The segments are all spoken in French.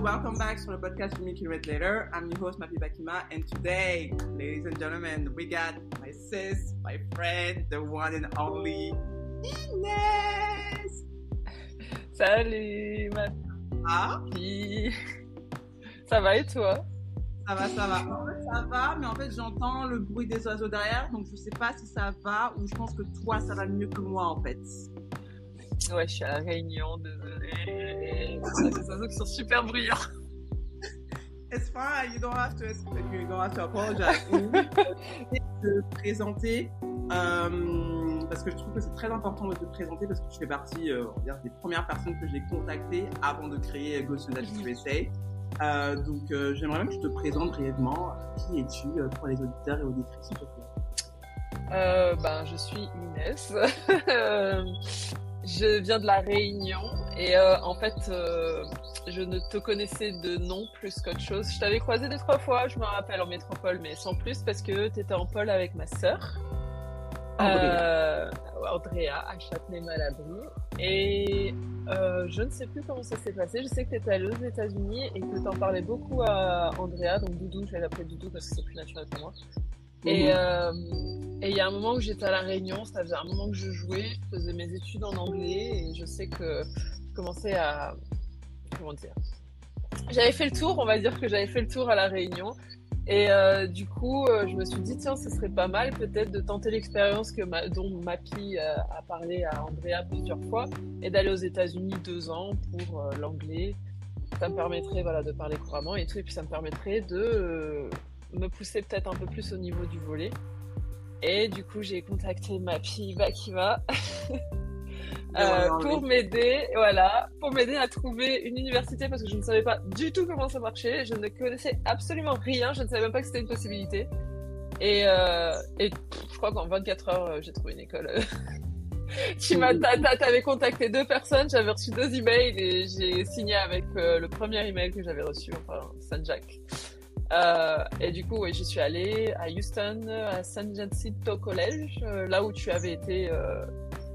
welcome back to the podcast with me, Red Later. I'm your host, Mapi Bakima, and today, ladies and gentlemen, we got my sis, my friend, the one and only Inès. Salut, Mapi. Ça va et toi? Ça va, ça va. En fait, ça va, mais en fait, j'entends le bruit des oiseaux derrière, donc je sais pas si ça va ou je pense que toi, ça va mieux que moi, en fait. Ouais, je suis à la réunion, désolée. C'est des oiseaux qui sont super bruyants. It's fine, you don't have to, you don't have to apologize. te présenter, euh, parce que je trouve que c'est très important de te présenter parce que tu fais partie euh, on va dire, des premières personnes que j'ai contactées avant de créer Ghost United USA. Euh, donc euh, j'aimerais même que tu te présentes brièvement. Qui es-tu euh, pour les auditeurs et auditrices, s'il te plaît euh, ben, Je suis Inès. Je viens de la Réunion et euh, en fait, euh, je ne te connaissais de nom plus qu'autre chose. Je t'avais croisé deux trois fois, je me rappelle en métropole, mais sans plus parce que tu étais en pôle avec ma sœur, euh, Andrea, à Châtenay-Malabry. Et euh, je ne sais plus comment ça s'est passé. Je sais que tu étais allée aux États-Unis et que tu en parlais beaucoup à Andrea, donc Doudou, je vais l'appeler Doudou parce que c'est plus naturel pour moi. Et euh, et il y a un moment où j'étais à La Réunion, ça faisait un moment que je jouais, je faisais mes études en anglais et je sais que je commençais à. Comment dire? J'avais fait le tour, on va dire que j'avais fait le tour à La Réunion. Et euh, du coup, euh, je me suis dit, tiens, ce serait pas mal peut-être de tenter l'expérience que ma, dont Mappy euh, a parlé à Andrea plusieurs fois et d'aller aux États-Unis deux ans pour l'anglais. Ça me permettrait voilà, de parler couramment et tout, et puis ça me permettrait de me pousser peut-être un peu plus au niveau du volet. Et du coup, j'ai contacté ma fille Bakiva euh, pour m'aider, voilà, pour m'aider à trouver une université parce que je ne savais pas du tout comment ça marchait. Je ne connaissais absolument rien. Je ne savais même pas que c'était une possibilité. Et, euh, et je crois qu'en 24 heures, euh, j'ai trouvé une école. tu m'as, t'avais contacté deux personnes, j'avais reçu deux emails et j'ai signé avec euh, le premier email que j'avais reçu, enfin. Euh, et du coup, oui, j'y suis allée à Houston, à San Jacinto College, euh, là où tu avais été,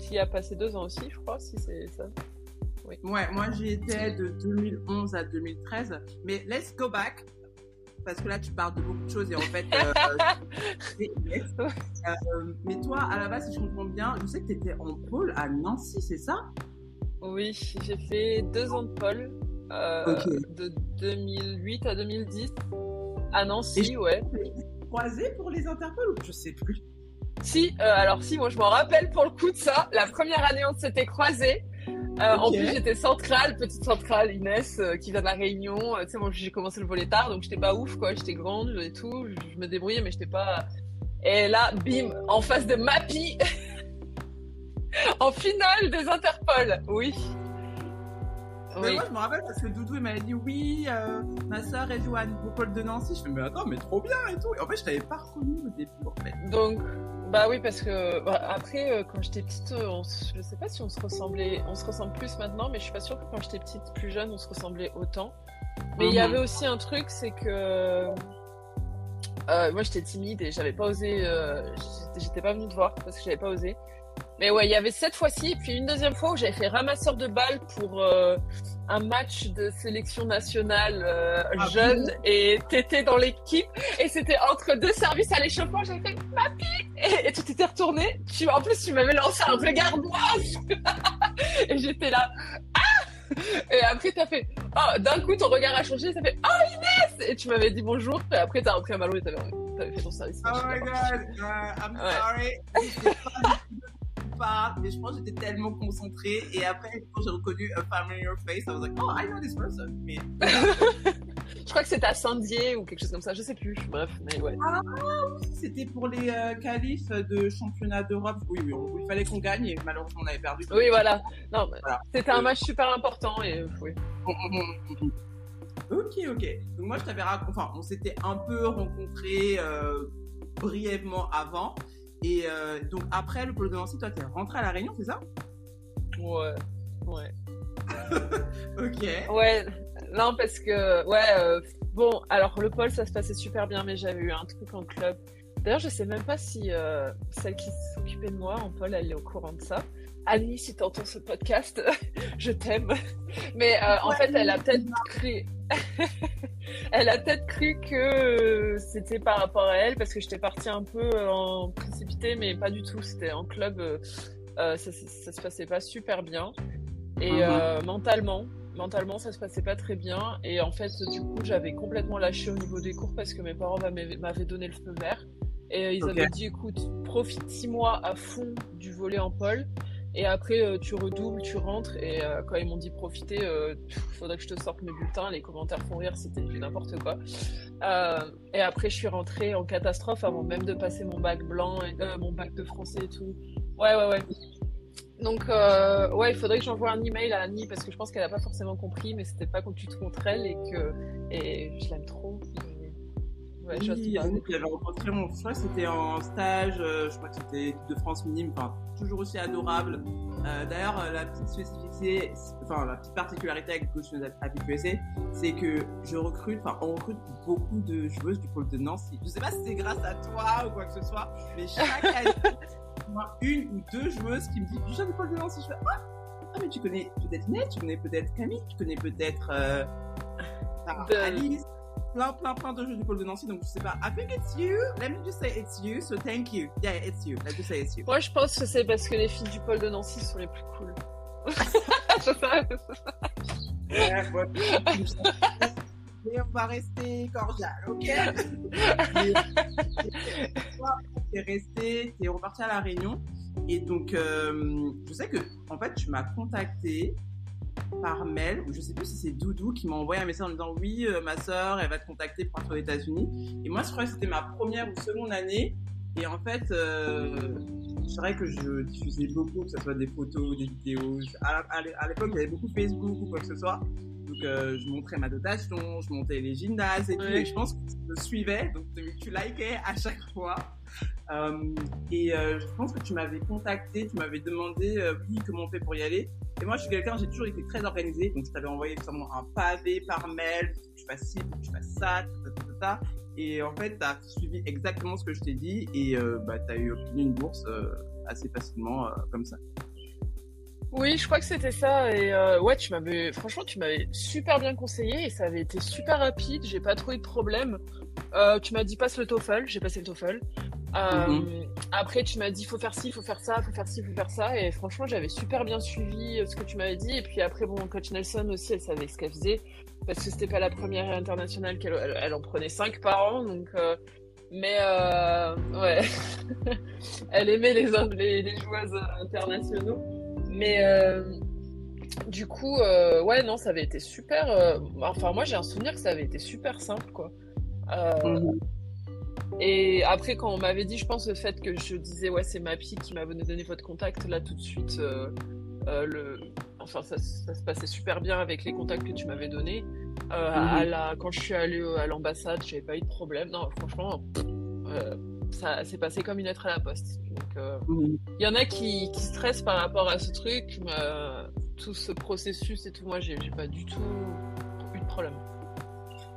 qui a passé deux ans aussi, je crois, si c'est ça. Ouais, moi j'y étais de 2011 à 2013. Mais let's go back. Parce que là, tu parles de beaucoup de choses et en fait. euh, euh, mais toi, à la base, si je comprends bien, je sais que tu étais en pôle à Nancy, c'est ça? Oui, j'ai fait deux ans de pôle, euh, de 2008 à 2010, à Nancy, Et je- ouais. Croisé pour les Interpol ou je sais plus? Si, euh, alors si, moi je m'en rappelle pour le coup de ça. La première année, on s'était croisés. Euh, En plus, j'étais centrale, petite centrale, Inès, euh, qui vient de la Réunion. Tu sais, moi j'ai commencé le volet tard, donc j'étais pas ouf, quoi. J'étais grande et tout, je, je me débrouillais, mais j'étais pas. Et là, bim, en face de Mappy, en finale des Interpol. Oui. Mais Oui. moi, je me rappelle parce que Doudou, il m'avait dit oui, euh, ma soeur, elle joue à de Nancy. Je fais, mais attends, mais trop bien et tout. Et en fait, je t'avais pas reconnu au début, en fait. Donc, bah oui, parce que bah, après, euh, quand j'étais petite, euh, on je sais pas si on se ressemblait, on se ressemble plus maintenant, mais je suis pas sûre que quand j'étais petite, plus jeune, on se ressemblait autant. Mais il y Mhm. avait aussi un truc, c'est que euh, moi j'étais timide et j'avais pas osé, j'étais pas venue te voir parce que j'avais pas osé. Mais ouais, il y avait cette fois-ci, et puis une deuxième fois où j'avais fait ramasseur de balles pour euh, un match de sélection nationale euh, Ah jeune, et t'étais dans l'équipe, et c'était entre deux services à l'échauffement, j'avais fait et, et tu t'étais retourné. Tu, en plus, tu m'avais lancé un regard noir. et j'étais là. Ah et après, t'as fait. Oh, d'un coup, ton regard a changé. Ça fait. Oh, Inès Et tu m'avais dit bonjour. Et après, t'as repris un ballon et t'avais, t'avais fait ton service. Oh my god, uh, I'm Ouais. sorry. Mais je pense que j'étais tellement concentrée. Et après, j'ai reconnu a familiar face, I was like, oh, I know this person. Mais Je crois que c'était à Saint-Dié ou quelque chose comme ça. Je sais plus. Bref, mais ouais. c'était pour les euh, qualifs de championnat d'Europe. Oui, oui, on- il fallait qu'on gagne et malheureusement, on avait perdu. Oui, voilà. Non, Voilà. c'était un match super important et oui. Ok, ok. Donc moi, je t'avais raconté, enfin, on s'était un peu rencontrés euh, brièvement avant. Et euh, donc après le pôle de Nancy, toi, t'es rentré à La Réunion, c'est ça? Ouais. Ouais. Ok. Ouais, non, parce que, ouais, euh, Bon, alors le pôle, ça se passait super bien, mais j'avais eu un truc en club. D'ailleurs, je sais même pas si euh, celle qui s'occupait de moi en pôle, elle est au courant de ça. Annie, si tu entends ce podcast, je t'aime. Mais euh, en fait, elle a peut-être cru, elle a peut-être cru que euh, c'était par rapport à elle parce que j'étais partie un peu en précipité, mais pas du tout. C'était en club, ça, ça, se passait pas super bien et mm-hmm. mentalement, mentalement ça se passait pas très bien et en fait du coup j'avais complètement lâché au niveau des cours parce que mes parents m'avaient donné le feu vert et ils avaient dit écoute profite six mois à fond du volet en pôle et après euh, tu redoubles tu rentres et euh, quand ils m'ont dit profiter euh, faudrait que je te sorte mes bulletins les commentaires font rire c'était n'importe quoi. Et après je suis rentrée en catastrophe avant même de passer mon bac blanc et mon bac de français et tout. Ouais ouais ouais. Donc, ouais, il faudrait que j'envoie un email à Annie parce que je pense qu'elle n'a pas forcément compris, mais c'était pas contre contre elle et que et je l'aime trop. Ouais, oui, Annie, j'avais rencontré mon frère, c'était en stage, euh, je crois que c'était de France minime, enfin, toujours aussi adorable. Euh, D'ailleurs, euh, la petite spécificité, enfin, la petite particularité avec Happy USA, c'est que je recrute, enfin, on recrute beaucoup de joueuses du pôle de Nancy. Je sais pas si c'est grâce à toi ou quoi que ce soit, mais chaque année, une ou deux joueuses qui me disent du du pôle de Nancy. Je fais ah, ah, mais tu connais peut-être Inès, tu connais peut-être Camille, tu connais peut-être euh, Alice. Plein, plein, plein de jeux du pôle de Nancy, donc je sais pas. I think it's you. Let me just say it's you, so thank you. Yeah, it's you. Let me say it's you. Moi, je pense que c'est parce que les filles du pôle de Nancy sont les plus cool. je Et on va rester cordial, ok? T'es resté, t'es reparti à la Réunion. Et donc, euh, je sais que, en fait, tu m'as contacté par mail, ou je sais plus si c'est Doudou qui m'a envoyé un message en disant oui, euh, ma soeur, elle va te contacter pour partir aux États-Unis. Et moi, je crois que c'était ma première ou seconde année. Et en fait, euh, c'est vrai que je diffusais beaucoup, que ce soit des photos, des vidéos. À, l'époque, il y avait beaucoup Facebook ou quoi que ce soit. Donc, euh, je montrais ma dotation, je montais les gymnases et tout. Et je pense que tu me suivais, donc tu likais à chaque fois. Euh, et euh, je pense que tu m'avais contacté, tu m'avais demandé euh, oui comment on fait pour y aller. Et moi je suis quelqu'un, j'ai toujours été très organisé, donc je t'avais envoyé un pavé par mail, tu fasses ci, tu fasses ça. Et en fait, tu as suivi exactement ce que je t'ai dit et bah, tu as eu obtenu une bourse assez facilement comme ça. Oui, je crois que c'était ça. Et ouais, tu m'avais, franchement, tu m'avais super bien conseillé et ça avait été super rapide. J'ai pas trop eu de problème. tu m'as dit passe le TOEFL, j'ai passé le TOEFL. Euh, mhm. Après, tu m'as dit faut faire ci, faut faire ça, faut faire ci, faut faire ça. Et franchement, j'avais super bien suivi euh, ce que tu m'avais dit. Et puis après, bon, coach Nelson aussi, elle savait ce qu'elle faisait parce que c'était pas la première internationale qu'elle elle, en prenait cinq par an. Donc, euh, mais ouais, elle aimait les, les, les joueuses internationaux. Mais du coup, ouais, non, ça avait été super. enfin, moi, j'ai un souvenir que ça avait été super simple, quoi. Mhm. Et après, quand on m'avait dit, je pense, le fait que je disais, ouais, c'est ma fille qui m'avait donné votre contact, là, tout de suite, euh, euh, le... enfin, ça, ça, se passait super bien avec les contacts que tu m'avais donnés. Euh, à mhm. la... Quand je suis allée à l'ambassade, j'avais pas eu de problème. Non, franchement, ça s'est passé comme une lettre à la poste. Donc, mhm. il y en a qui, qui, stressent par rapport à ce truc, tout ce processus et tout. Moi, j'ai pas du tout eu de problème.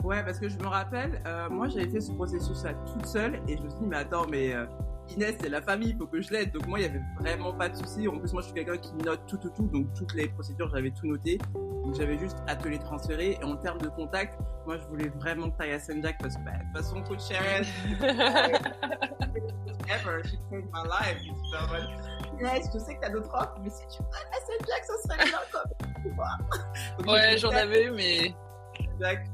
Ouais, parce que je me rappelle, euh, moi j'avais fait ce processus-là toute seule et je me suis dit, mais attends, mais euh, Inès, c'est la famille, il faut que je l'aide. Donc moi, il n'y avait vraiment pas de souci. En plus, moi, je suis quelqu'un qui note tout, tout, tout. Donc toutes les procédures, j'avais tout noté. Donc j'avais juste à te les transférer. Et en termes de contact, moi, je voulais vraiment que tu à Saint Jack parce que, bah, de toute façon, coach Sharon, ever, she saved my life. Inès, je sais que tu as d'autres offres, mais si tu vas à Saint Jack, ça serait bien comme Ouais, j'en avais eu, mais. Exact.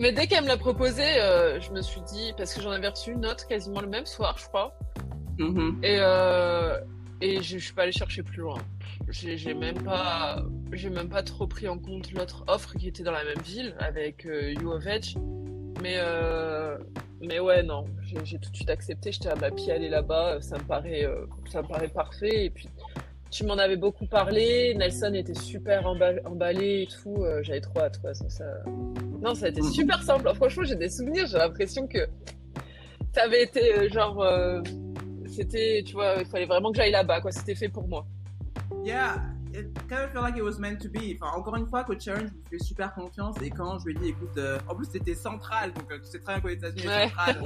Mais dès qu'elle me l'a proposé, euh, je me suis dit, parce que j'en avais reçu une autre quasiment le même soir, je crois. Mm-hmm. Et, euh, et je, suis pas allée chercher plus loin. J'ai même pas, j'ai même pas trop pris en compte l'autre offre qui était dans la même ville avec euh, Mais euh, mais ouais non, j'ai tout de suite accepté. J'étais à ma pied aller là-bas, ça me paraît, ça me paraît parfait. Et puis tu m'en avais beaucoup parlé. Nelson était super emballé et tout. J'avais trop hâte quoi. Ça, non, ça a été super simple. Franchement, j'ai des souvenirs. J'ai l'impression que ça avait été euh, genre. Euh, c'était, tu vois, il fallait vraiment que j'aille là-bas, quoi. C'était fait pour moi. Yeah. It kind of felt like it was meant to be. Enfin, encore une fois, Coach Sharon, je lui fais super confiance. Et quand je lui ai dit, écoute, euh, en plus, c'était central. Donc, euh, tu sais très bien qu'aux États-Unis, Ouais. central.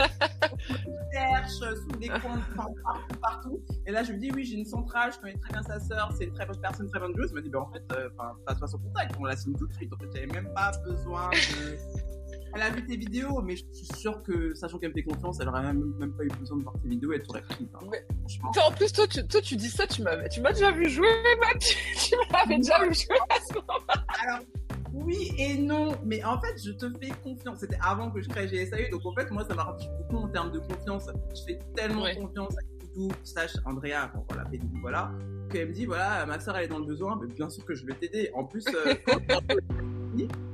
cherche sous des coins, partout, partout. Et là, je lui dis, oui, j'ai une centrale, je connais très bien sa sœur, c'est une très bonne personne, très bonne joueuse. Elle m'a dit, ben, en fait, euh, passe-moi son contact, on la signe tout de suite. En fait, j'avais même pas besoin de. Elle a vu tes vidéos, mais je suis sûre que, sachant qu'elle me fait confiance, elle aurait même, même pas eu besoin de voir tes vidéos, elle t'aurait pris. hein. En plus, toi tu, toi, tu dis ça, tu m'avais, tu m'as déjà vu jouer, Matt. Tu, tu m'avais déjà vu jouer à ce moment. Alors, oui et non, mais en fait, je te fais confiance. C'était avant que je crée GSAU, donc en fait, moi, ça m'a rendu beaucoup en termes de confiance. Je fais tellement Ouais. confiance à Doudou, slash Andrea, voilà, fait Doudou, voilà, qu'elle me dit, voilà, ma soeur, elle est dans le besoin, mais bien sûr que je vais t'aider. En plus, euh, quand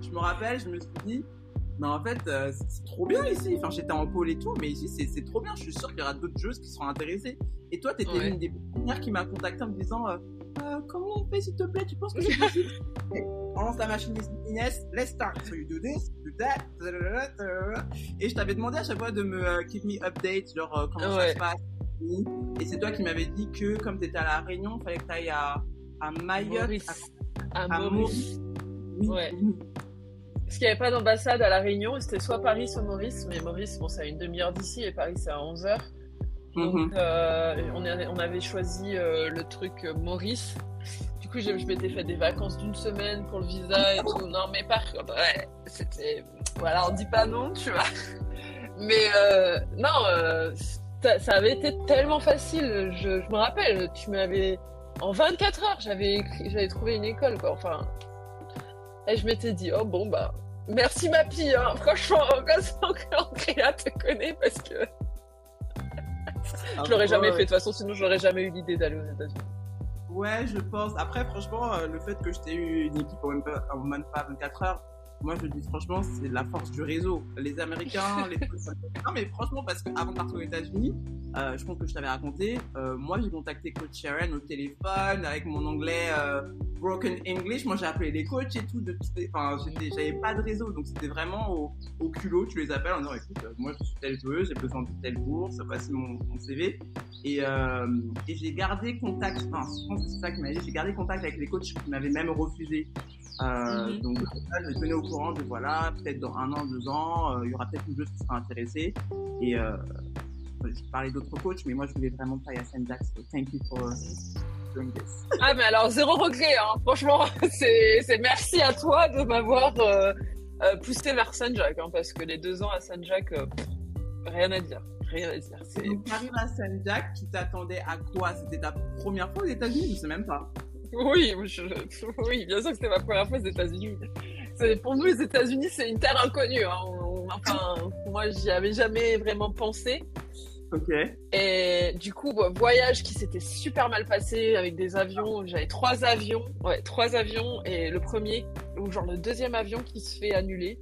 je me rappelle, je me suis dit, mais en fait, euh, c'est trop bien ici. Enfin, j'étais en pôle et tout, mais ici, c'est trop bien. Je suis sûre qu'il y aura d'autres joueuses qui seront intéressées. Et toi, t'étais Ouais. l'une des premières qui m'a contacté en me disant, euh, Euh, comment on fait, s'il te plaît? Tu penses que c'est possible? On lance la machine Inès, let's start. So you do this, do that. Et je t'avais demandé à chaque fois de me keep me update, genre comment ça se passe. Et c'est toi qui m'avais dit que comme t'étais à la Réunion, il fallait que t'ailles à, à Mayotte. Maurice. À à Maurice. Oui. Ouais. Parce qu'il n'y avait pas d'ambassade à La Réunion, c'était soit Paris, soit Maurice. Mais Maurice, bon, c'est à une demi-heure d'ici et Paris, c'est à 11 heures. Donc, Mhm. euh, on, avait, on avait choisi euh, le truc euh, Maurice. Du coup, je, je m'étais fait des vacances d'une semaine pour le visa et tout. Non, mais par contre, ouais, c'était. Voilà, on dit pas non, tu vois. Mais euh, non, ça, avait été tellement facile. Je, je me rappelle, tu m'avais. En 24 heures, j'avais trouvé une école, quoi. Enfin. Et je m'étais dit, oh bon, bah. Merci ma fille, hein. franchement, heureusement que Andrea te connaît parce que je l'aurais jamais Ah, fait. De toute façon, sinon, j'aurais jamais eu l'idée d'aller aux États-Unis. Ouais, je pense. Après, franchement, euh, le fait que je t'ai eu une équipe en même pas, en même pas 24 heures, moi, je dis franchement, c'est la force du réseau. Les Américains, les. non, mais franchement, parce qu'avant de partir aux États-Unis, euh, je pense que je t'avais raconté, euh, moi, j'ai contacté Coach Sharon au téléphone avec mon anglais euh, broken English. Moi, j'ai appelé les coachs et tout. De, enfin, j'avais pas de réseau, donc c'était vraiment au, au culot. Tu les appelles en disant, écoute, moi, je suis telle joueuse, j'ai besoin de telle bourse, voici mon, mon CV. Et, et j'ai gardé contact, enfin, je pense que c'est ça qui m'a dit, j'ai gardé contact avec les coachs qui m'avaient même refusé. Euh, Mhm. Donc, ça, je tenais au courant de voilà, peut-être dans un an, deux ans, euh, il y aura peut-être une joueuse qui sera intéressée. Et euh, je parlais d'autres coachs, mais moi, je voulais vraiment travailler à St. Jack. So thank you for doing this. Ah, mais alors, zéro regret, hein. Franchement, c'est merci à toi de m'avoir euh, euh, poussé vers Saint-Jacques, hein, parce que les deux ans à Saint-Jacques, euh, pff, rien à dire. Rien à dire. Donc, tu arrives à St. Jack, tu t'attendais à quoi? C'était ta première fois aux États-Unis? Je sais même pas. Oui, je- oui, bien sûr que c'était ma première fois aux États-Unis. Pour nous, les États-Unis, c'est une terre inconnue. hein. Enfin, moi, j'y avais jamais vraiment pensé. Ok. Et du coup, voyage qui s'était super mal passé avec des avions. J'avais trois avions, ouais, trois avions. Et le premier, ou genre le deuxième avion qui se fait annuler.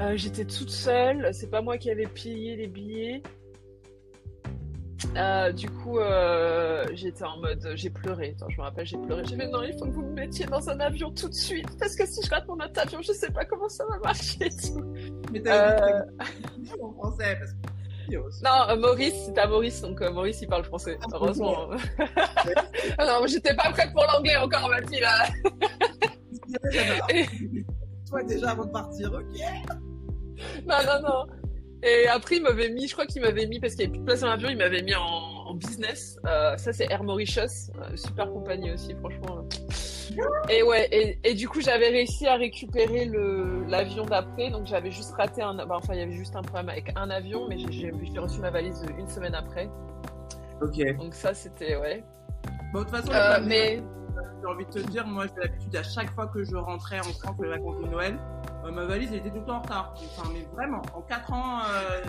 Euh, J'étais toute seule. C'est pas moi qui avais payé les billets. Euh, du coup, euh, j'étais en mode, j'ai pleuré. Attends, je me rappelle, j'ai pleuré. J'ai fait non, il faut que vous me mettiez dans un avion tout de suite parce que si je rate mon autre avion, je sais pas comment ça va marcher. et tout. Mais t'as Euh, dit en français parce que. Non, euh, Maurice, c'est à Maurice, donc euh, Maurice il parle français, heureusement. Ah non, mais j'étais pas prête pour l'anglais encore, ma fille là. Toi déjà avant de partir, ok. Non, non, non. Et après, il m'avait mis, je crois qu'il m'avait mis, parce qu'il n'y avait plus de place dans l'avion, il m'avait mis en, en business. Euh, ça, c'est Air Mauritius, euh, super compagnie aussi, franchement. Et ouais, et, et du coup, j'avais réussi à récupérer le l'avion d'après, donc j'avais juste raté un, bah, enfin, il y avait juste un problème avec un avion, mais j'ai- j'ai j'ai reçu ma valise une semaine après. Ok. Donc ça, c'était, ouais. Bon, de toute façon, Euh, mais, j'ai envie de te dire, moi j'ai l'habitude à chaque fois que je rentrais en France les vacances de Noël, euh, ma valise elle était tout le temps en retard. Enfin, mais vraiment, en 4 ans euh,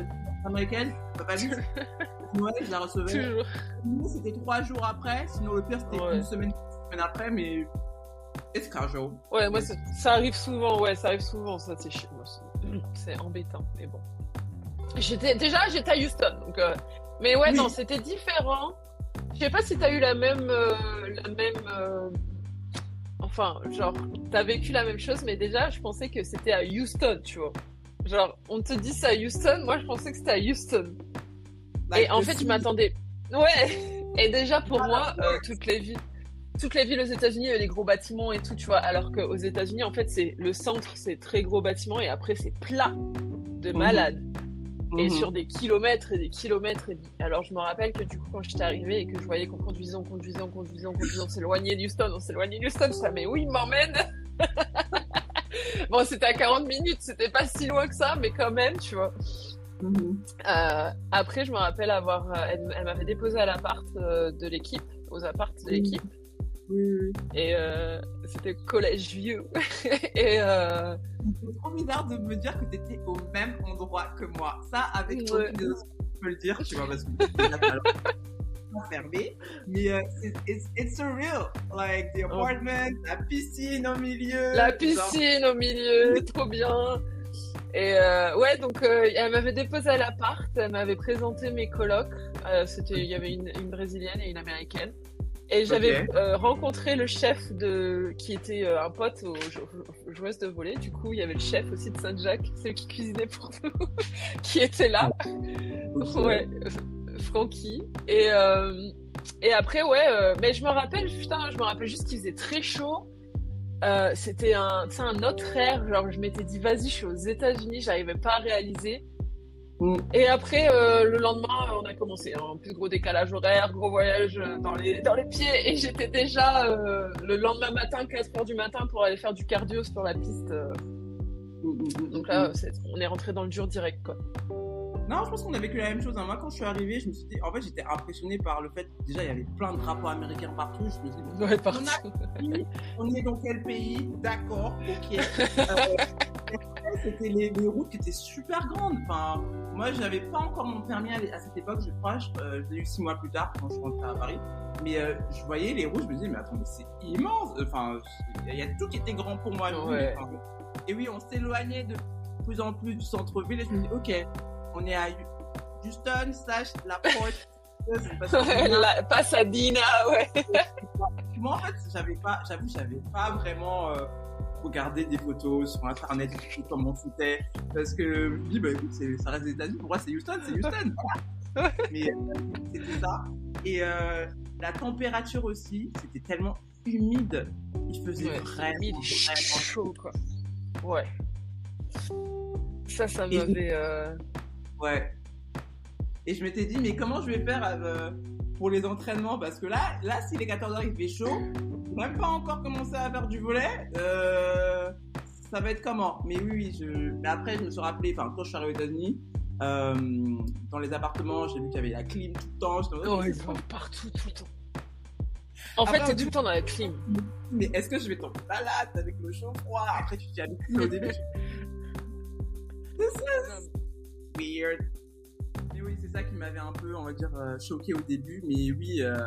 américaine, ma valise, Noël, je la recevais. toujours. C'était 3 jours après, sinon le pire c'était Ouais. une semaine, une semaine après, mais it's casual. Ouais, moi, ça, arrive souvent, ouais, ça arrive souvent, ça, c'est chiant. c'est- C'est embêtant, mais bon. J'étais, déjà, j'étais à Houston, donc, euh, mais ouais, Oui. non, c'était différent. Je sais pas si t'as eu la même, euh, la même, euh, enfin, genre, t'as vécu la même chose, mais déjà, je pensais que c'était à Houston, tu vois. Genre, on te dit ça à Houston, moi, je pensais que c'était à Houston. Et Like, en the fait, je m'attendais. Ouais. Et déjà pour Ah, moi, euh, toutes les villes, toutes les villes aux États-Unis, il y a des gros bâtiments et tout, tu vois. Alors qu'aux États-Unis, en fait, c'est le centre, c'est très gros bâtiments et après, c'est plat de Mhm. Et Mhm. sur des kilomètres et des kilomètres. Et... Alors, je me rappelle que du coup, quand j'étais arrivée et que je voyais qu'on conduisait, on conduisait, on conduisait, on conduisait, on s'éloignait d'Houston, on s'éloignait d'Houston, je disais, mais oui, il m'emmène Bon, c'était à 40 minutes, c'était pas si loin que ça, mais quand même, tu vois. Mhm. Euh, après, je me rappelle avoir. euh, elle elle m'avait déposé à l'appart euh, de l'équipe, aux apparts de Mhm. l'équipe. Oui. Et euh, c'était collège vieux. et euh, C'est trop bizarre de me dire que tu étais au même endroit que moi. Ça, avec Ouais. aucune raison, je peux le dire, tu vois, parce que fermé. Mais euh, c'est it's, it's surreal. Like, the apartment, la piscine au milieu. la genre- piscine au milieu, trop bien. Et euh, ouais, donc euh, elle m'avait déposé à l'appart, elle m'avait présenté mes colocs. Euh, c'était, il y avait une, une brésilienne et une américaine. Et j'avais euh, rencontré le chef de, qui était euh, un pote aux jou- joueuses de volley. Du coup, il y avait le chef aussi de Saint-Jacques, celui qui cuisinait pour nous, qui était là. Ok. Ouais, F- Francky. Et, euh, et après, ouais, euh, mais je me rappelle, putain, je me rappelle juste qu'il faisait très chaud. Euh, c'était un, un autre air. Genre, je m'étais dit, vas-y, je suis aux États-Unis, j'arrivais pas à réaliser. Mm. Et après, euh, le lendemain, on a commencé. En plus, gros décalage horaire, gros voyage euh, dans les, dans les pieds. Et j'étais déjà euh, le lendemain matin, 4 heures du matin, pour aller faire du cardio sur la piste. euh. Mm, Donc là, on est rentré dans le dur direct, quoi. Non, je pense qu'on a vécu la même chose. Moi, quand je suis arrivée, je me suis dit, en fait, j'étais impressionnée par le fait déjà, il y avait plein de drapeaux américains partout. Je me suis dit, Ouais, on, partout. a- on est dans quel pays? D'accord, ok. Euh, C'était les, les routes qui étaient super grandes. Enfin, moi, j'avais pas encore mon permis à, cette époque, je crois. Je, euh, je l'ai eu six mois plus tard quand je rentrée à Paris. Mais euh, je voyais les routes, je me disais, mais attends, mais c'est immense. Enfin, il y a tout qui était grand pour moi. Ouais. Enfin, et oui, on s'éloignait de plus en plus du centre-ville et je me dis, ok, on est à Houston, slash la porte. Parce que La Pasadena, ouais. moi, en fait, j'avais pas, j'avoue, j'avais pas vraiment euh, regardé des photos sur internet, tout comme on foutait, parce que je me dis, bah écoute, c'est- ça reste des États-Unis, pour moi, c'est Houston, c'est Houston. Voilà. Mais euh, c'était ça. Et euh, la température aussi, c'était tellement humide, il faisait Ouais, vraiment, humide vraiment chaud, quoi. Ouais. Ça, ça m'avait. Ouais. Et je m'étais dit, mais comment je vais faire euh, pour les entraînements? Parce que là, là s'il est 14h, il fait chaud, même pas encore commencé à faire du volet, euh, ça va être comment? Mais oui, oui, je... mais après, je me suis rappelé, enfin, quand je suis arrivé aux États-Unis, euh, dans les appartements, j'ai vu qu'il y avait la clim tout le temps. en Oh, ils c'est sont partout, tout le temps. En Après, fait, t'es tout le temps dans la clim. Mais est-ce que je vais tomber malade avec le chaud froid? Après, tu t'y habitues au début. tu- weird. Mais oui, c'est ça qui m'avait un peu, on va dire, euh, choqué au début. Mais oui, euh,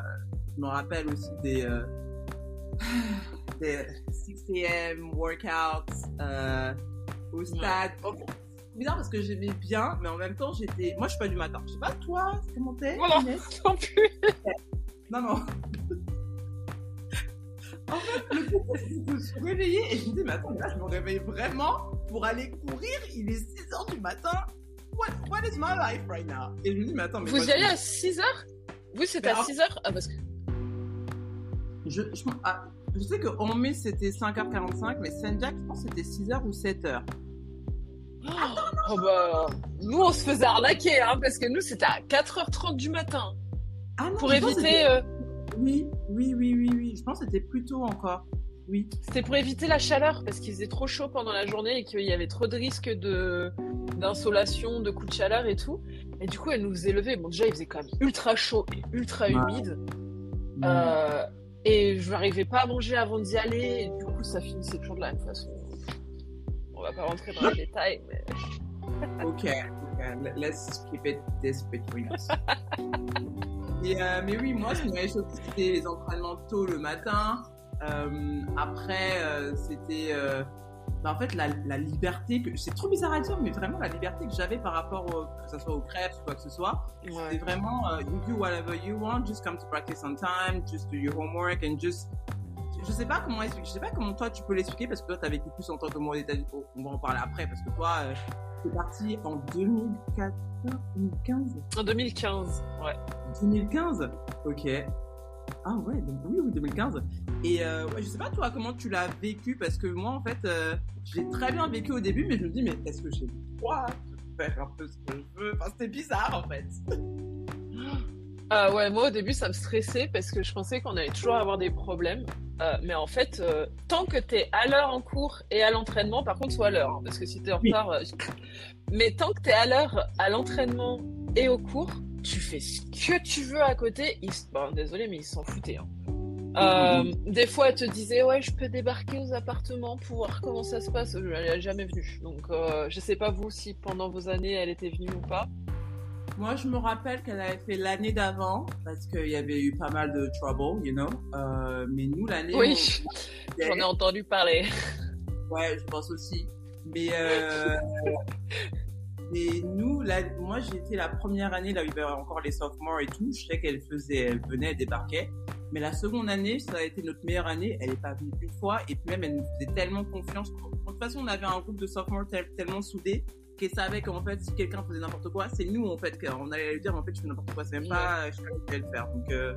je me rappelle aussi des, euh, des 6 a.m. workouts euh, au stade. Bon, c'est bizarre parce que j'aimais bien, mais en même temps, j'étais. Moi, je suis pas du matin. Je sais pas, toi, comment t'es. Inès Non plus. Non, non. en fait, le que je me suis réveillée et je me dis, mais attends, là, je me réveille vraiment pour aller courir. Il est 6 h du matin. What, what is my life right now? Et je me dis, mais attends, mais Vous y allez à 6h Vous, c'était Mais à en- 6h Ah, parce que. Je, je, ah, je sais qu'en mai, c'était 5h45, mais Saint-Jack, je pense que c'était 6h ou 7h. Oh bah. Nous, on se faisait arnaquer, hein, parce que nous, c'était à 4h30 du matin. Ah non, Pour éviter. euh, Oui, oui, oui, oui, oui. Je pense que c'était plus tôt encore. Oui. C'était pour éviter la chaleur, parce qu'il faisait trop chaud pendant la journée et qu'il y avait trop de risques de d'insolation, de coups de chaleur et tout. Et du coup, elle nous faisait lever. Bon, déjà, il faisait quand même ultra chaud et ultra humide. Euh, et je n'arrivais pas à manger avant d'y aller. Et du coup, ça finissait toujours de la même façon. On va pas rentrer dans les détails, mais. Ok, ok, let's keep it this between us. Et, euh, mais oui, moi, ce qui m'avait choqué, c'était les entraînements tôt le matin. Euh, après, euh, c'était euh, bah, en fait la, la liberté que c'est trop bizarre à dire, mais vraiment la liberté que j'avais par rapport au, que ce soit aux crêpes ou quoi que ce soit. C'est vraiment euh, you do whatever you want, just come to practice on time, just do your homework and just je sais pas comment expliquer, je sais pas comment toi tu peux l'expliquer parce que toi t'as vécu plus en tant que moi aux États-Unis. On va en parler après parce que toi euh, t'es parti en 2014, 2015, En 2015, ouais. 2015. Ok. Ah ouais, donc oui, oui, 2015. Et euh, ouais, je sais pas toi comment tu l'as vécu? Parce que moi en fait, euh, j'ai très bien vécu au début, mais je me dis mais est-ce que j'ai le droit de faire un peu ce que je veux? Enfin, c'était bizarre en fait. Ah ouais, moi au début ça me stressait parce que je pensais qu'on allait toujours avoir des problèmes. Euh, mais en fait, euh, tant que tu es à l'heure en cours et à l'entraînement, par contre, soit à l'heure, hein, parce que si tu es en Oui. retard. euh, mais tant que tu es à l'heure à l'entraînement et au cours, tu fais ce que tu veux à côté. Ils... Bon, désolé, mais ils s'en foutaient. hein. Euh, des fois, elle te disait Ouais, je peux débarquer aux appartements pour voir comment ça se passe. Elle n'est jamais venue. Donc, euh, je sais pas vous si pendant vos années elle était venue ou pas. Moi, je me rappelle qu'elle avait fait l'année d'avant parce qu'il y avait eu pas mal de trouble, you know. Euh, mais nous, l'année. Oui, où- j'en ai entendu parler. Ouais, je pense aussi. Mais, mais nous, là, moi, j'étais la première année, là où il y avait encore les sophomores et tout. Je sais qu'elle faisait, elle venait, elle débarquait. Mais la seconde année, ça a été notre meilleure année. Elle est pas venue une fois. Et puis même, elle nous faisait tellement confiance. De toute façon, on avait un groupe de sophomores tel- tellement soudés qu'elle savait qu'en fait, si quelqu'un faisait n'importe quoi, c'est nous, en fait, qu'on allait lui dire, en fait, je fais n'importe quoi. C'est même pas, je sais pas ce qu'elle faire. Donc, euh,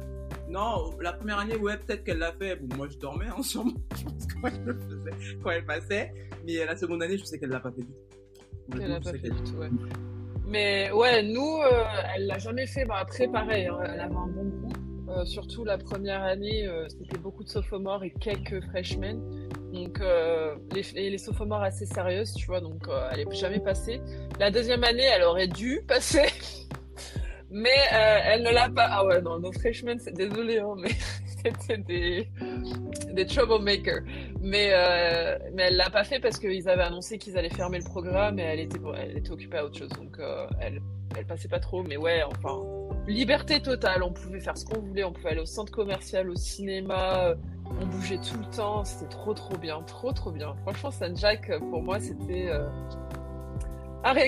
non, la première année, ouais, peut-être qu'elle l'a fait. Bon, moi, je dormais, hein, sûrement. Je pense quand elle le faisait, quand elle passait. Mais la seconde année, je sais qu'elle l'a pas fait du tout. Elle l'a pas fait du tout, ouais. Mais ouais, nous, euh, elle l'a jamais fait. Bah, après, pareil, hein, elle avait un bon groupe. Euh, surtout la première année, euh, c'était beaucoup de sophomores et quelques freshmen. Donc, euh, les, et les sophomores assez sérieuses, tu vois, donc euh, elle est jamais passée. La deuxième année, elle aurait dû passer. Mais euh, elle ne l'a pas. Ah ouais, non, nos freshmen, c'est désolé, hein, mais c'était des, troublemakers. Mais, euh, mais elle l'a pas fait parce qu'ils avaient annoncé qu'ils allaient fermer le programme et elle était, elle était occupée à autre chose. Donc euh, elle, elle passait pas trop. Mais ouais, enfin, liberté totale. On pouvait faire ce qu'on voulait. On pouvait aller au centre commercial, au cinéma. euh, On bougeait tout le temps. C'était trop, trop bien. Trop, trop bien. Franchement, San Jack, pour moi, c'était. euh,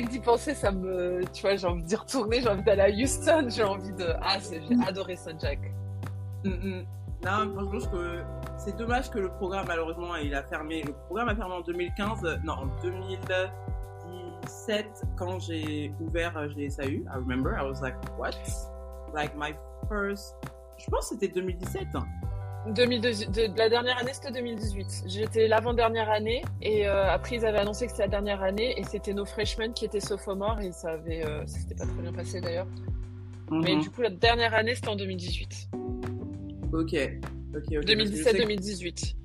d'y penser, ça me. Tu vois, j'ai envie d'y retourner. J'ai envie d'aller à Houston. J'ai envie de. Ah, j'ai adoré San Jack. Mm, mm. Non, franchement, je que c'est dommage que le programme, malheureusement, il a fermé. Le programme a fermé en 2015, euh, non, en 2017, quand j'ai ouvert euh, GSAU. I remember, I was like, what? Like my first. Je pense que c'était 2017. hein. 2002 de, de la dernière année, c'était 2018. J'étais l'avant-dernière année et euh, après ils avaient annoncé que c'était la dernière année et c'était nos freshmen qui étaient sophomores et ça avait, euh, ça s'était pas très bien passé d'ailleurs. Mais Mhm. du coup la dernière année c'était en 2018. Ok. Ok, ok. parce que je sais que- 2017-2018.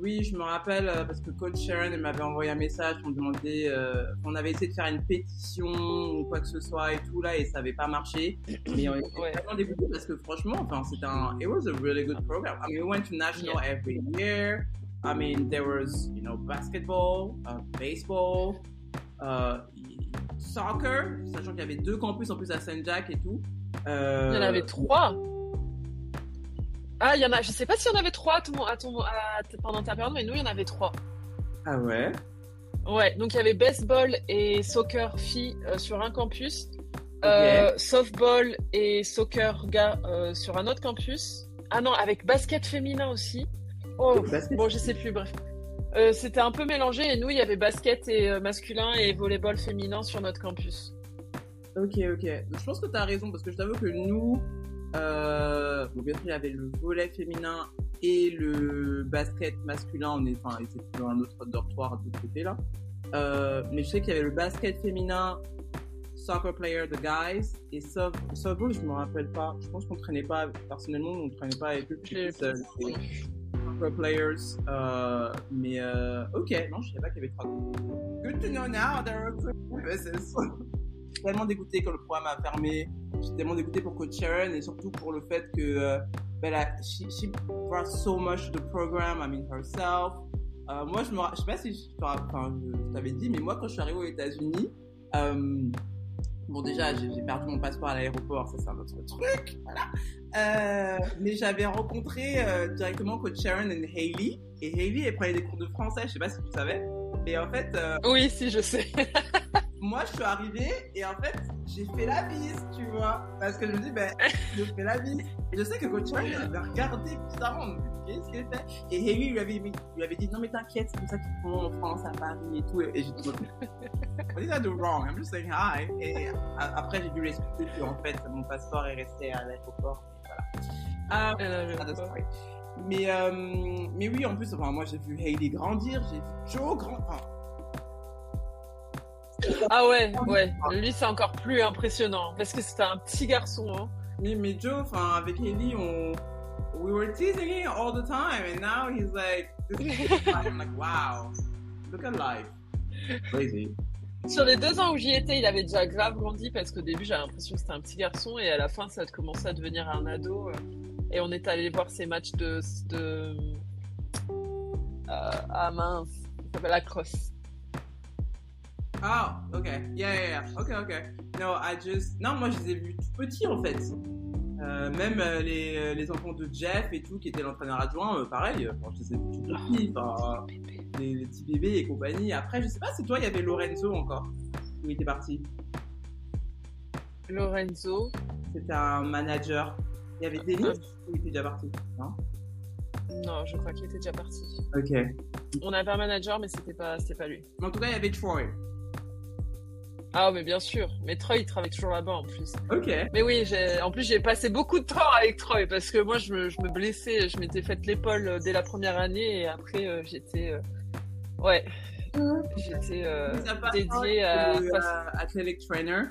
Oui, je me rappelle euh, parce que coach Sharon elle m'avait envoyé un message pour me demander, euh, on avait essayé de faire une pétition ou quoi que ce soit et tout là et ça avait pas marché. Mais on était Ouais. vraiment dégoûtés parce que franchement, enfin c'était un, it was a really good program. I mean, we went to national every year. I mean, there was you know basketball, uh, baseball, uh, soccer, sachant qu'il y avait deux campus en plus à Saint Jack et tout. Euh, Il y en avait trois. Ah, il y en a, je sais pas s'il y en avait trois à ton, à ton, à- pendant ta période, mais nous il y en avait trois. Ah ouais? Ouais, donc il y avait baseball et soccer filles euh, sur un campus, euh, softball et soccer gars euh, sur un autre campus. Ah non, avec basket féminin aussi. Oh, Basket. bon, je sais plus, bref. C'était un peu mélangé et nous, il y avait basket et masculin et volleyball féminin sur notre campus. Ok, ok. Je pense que tu as raison parce que je t'avoue que nous, bon, bien sûr, il y avait le volet féminin et le basket masculin. On est, enfin, c'était dans un autre dortoir de l'autre côté là. Euh, mais je sais qu'il y avait le basket féminin, soccer player, the guys, et soft, softball, je me rappelle pas. Je pense qu'on traînait pas, personnellement, on traînait pas avec eux. Euh, soccer players. Euh, mais euh, ok, non, je savais pas qu'il y avait trois groupes. Good to know now, there are three businesses. Je suis tellement dégoûté quand le programme a fermé. Je suis tellement dégoûté pour Coach Sharon et surtout pour le fait que euh, ben, la- she, she brought so much to the program, I mean herself. Euh, moi, je me, je sais pas si je, enfin, je, t'avais dit, mais moi, quand je suis arrivée aux États-Unis, euh, bon, déjà, j'ai perdu mon passeport à l'aéroport, ça c'est un autre truc, voilà. Euh, mais j'avais rencontré directement Coach Sharon et Hailey, et Hailey, elle prenait des cours de français, je sais pas si tu savais. Et en fait, Oui, si, je sais. moi, je suis arrivée et en fait, j'ai fait la bise, tu vois. Parce que je me dis, ben, je fais la bise. Et je sais que Coach elle avait regardé bizarrement. Qu'est-ce qu'elle fait Et Haley lui avait, lui avait dit, non, mais t'inquiète, c'est comme ça qu'ils font en France, à Paris et tout. Et j'ai dit, what did I do wrong? I'm just saying hi. Et après, j'ai dû l'expliquer qu'en fait, mon passeport est resté à l'aéroport. Voilà. Ah, mais, euh, mais oui, en plus, enfin, moi j'ai vu Hailey grandir, j'ai vu Joe grandir. Ah ouais, ouais. Lui, c'est encore plus impressionnant parce que c'était un petit garçon. Hein. Mais, mais Joe, enfin, avec Hailey, on. We were teasing him all the time, and now he's like. I'm like, wow, look at life. Crazy. Sur les deux ans où j'y étais, il avait déjà grave grandi parce qu'au début, j'avais l'impression que c'était un petit garçon et à la fin, ça a commencé à devenir un ado. Euh. Et on est allé voir ses matchs de. de euh, ah mince, ça s'appelle la crosse. Ah, ok. Yeah, yeah, yeah. Ok, ok. No, I just. Non, moi, je les ai vus tout petits en fait. Euh, même euh, les, les, enfants de Jeff et tout, qui était l'entraîneur adjoint, pareil. Enfin, je les ai vus tout petits. Enfin, les, les, petits bébés et compagnie. Après, je sais pas, c'est toi, il y avait Lorenzo encore, où il était parti. Lorenzo C'était un manager. Il y avait Denis ou il était déjà parti Non? Non, je crois qu'il était déjà parti. Ok. On avait un manager, mais c'était pas, pas lui. En tout cas, il y avait Troy. Ah, mais bien sûr. Mais Troy, il travaille toujours là-bas en plus. Ok. Mais oui, en plus, j'ai passé beaucoup de temps avec Troy parce que moi, je me, je me blessais. Je m'étais fait l'épaule euh, dès la première année et après, euh, j'étais. Euh, ouais. J'étais dédié à. Athletic trainer.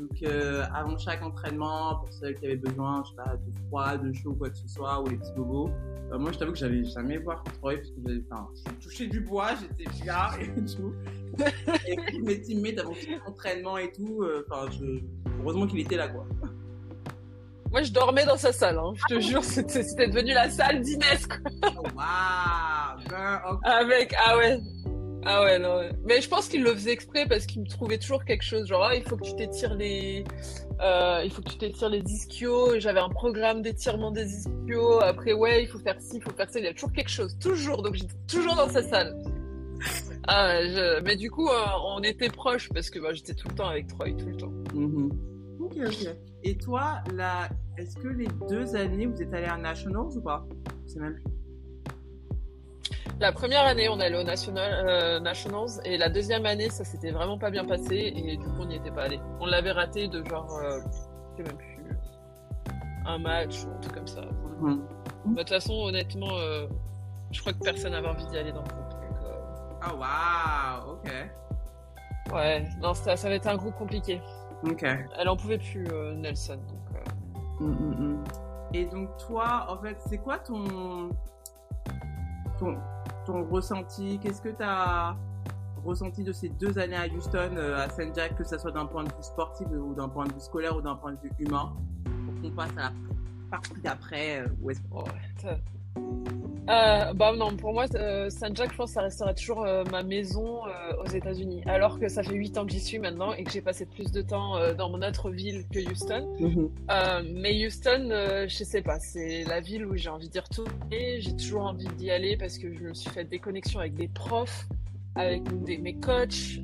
Donc, euh, avant chaque entraînement, pour ceux qui avaient besoin, je sais pas, de froid, de chaud, quoi que ce soit, ou les petits bobos, euh, moi, je t'avoue que j'avais jamais voir Troy, parce que j'avais, enfin, je touchais du bois, j'étais là et tout. et mes teammates avant tout l'entraînement et tout, euh, enfin, heureusement qu'il était là, quoi. Moi, je dormais dans sa salle, hein. je te jure, c'était, devenu la salle d'Inès, quoi. Oh, wow, girl, Avec, ah ouais, ah ouais, non. Mais je pense qu'il le faisait exprès parce qu'il me trouvait toujours quelque chose. Genre, ah, il faut que tu t'étires les, euh, il faut que tu t'étires les ischios. J'avais un programme d'étirement des ischios. Après, ouais, il faut faire ci, il faut faire ça. Il y a toujours quelque chose, toujours. Donc, j'étais toujours dans sa salle. Ah, mais du coup, euh, on était proches parce que bah, j'étais tout le temps avec Troy, tout le temps. Mm-hmm. Ok, ok. Et toi, là, est-ce que les deux années, vous êtes allé à Nationals ou pas? C'est même la première année, on est allé au National, euh, Nationals et la deuxième année, ça s'était vraiment pas bien passé et du coup, on n'y était pas allé. On l'avait raté de genre, euh, je sais même plus, un match ou un truc comme ça. Mmh. De toute façon, honnêtement, euh, je crois que personne n'avait envie d'y aller dans le groupe. Oh waouh, ok. Ouais, non, ça, ça avait été un groupe compliqué. Ok. Elle en pouvait plus, Nelson. Donc, mmh, mmh, Et donc toi, en fait, c'est quoi ton ton, ressenti? Qu'est-ce que tu as ressenti de ces deux années à Houston, euh, à Saint Jack, que ce soit d'un point de vue sportif ou d'un point de vue scolaire ou d'un point de vue humain, pour qu'on passe à la partie d'après euh, euh, bah non, pour moi, euh, Jack, je pense que ça restera toujours euh, ma maison aux États-Unis. Alors que ça fait 8 ans que j'y suis maintenant et que j'ai passé plus de temps dans mon autre ville que Houston. Mm-hmm. mais Houston, je sais pas, c'est la ville où j'ai envie d'y retourner. J'ai toujours envie d'y aller parce que je me suis fait des connexions avec des profs, avec des, mes coachs,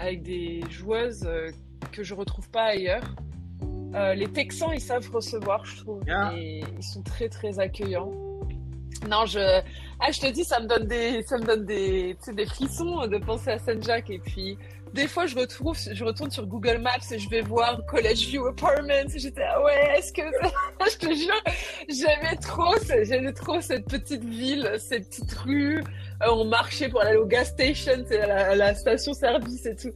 avec des joueuses que je retrouve pas ailleurs. les Texans, ils savent recevoir, je trouve. Et ils sont très, très accueillants. Non, je, ah, je te dis, ça me donne des, ça me donne des, des frissons de penser à Saint Jack. Et puis, des fois, je retrouve, je retourne sur Google Maps et je vais voir College View Apartments. J'étais, ah ouais, est-ce que, je te jure, j'aimais trop, j'aimais trop cette petite ville, cette petite rue. Euh, on marchait pour aller au gas station, à la, la station service et tout.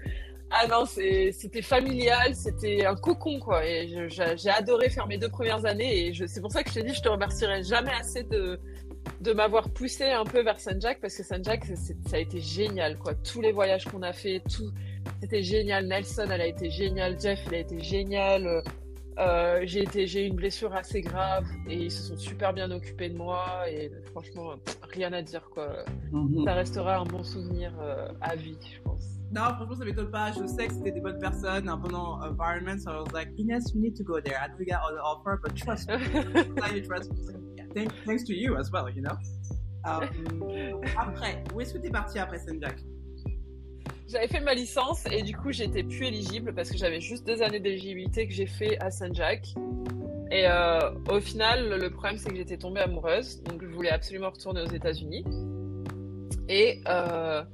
Ah non, c'était familial, c'était un cocon quoi. Et j'ai adoré faire mes deux premières années et c'est pour ça que je t'ai dit, je te remercierai jamais assez de, de m'avoir poussé un peu vers Saint Jack parce que Saint Jack ça a été génial quoi. Tous les voyages qu'on a fait, tout c'était génial. Nelson elle a été géniale, Jeff il a été génial. Euh, j'ai été j'ai eu une blessure assez grave et ils se sont super bien occupés de moi et franchement rien à dire quoi. Mhm. Ça restera un bon souvenir euh, à vie je pense. Non, franchement, ça m'étonne pas. Je sais que c'était des bonnes personnes un bon environment. So I was like, Ines, you need to go there. I know you got all the offer, but trust me. you trust me thanks to you as well, you know? Um, après, où est-ce que tu es parti après Saint Jack J'avais fait ma licence et du coup j'étais plus éligible parce que j'avais juste deux années d'éligibilité que j'ai fait à Saint Jack. Et euh, au final, le problème c'est que j'étais tombée amoureuse, donc je voulais absolument retourner aux États-Unis. Et euh,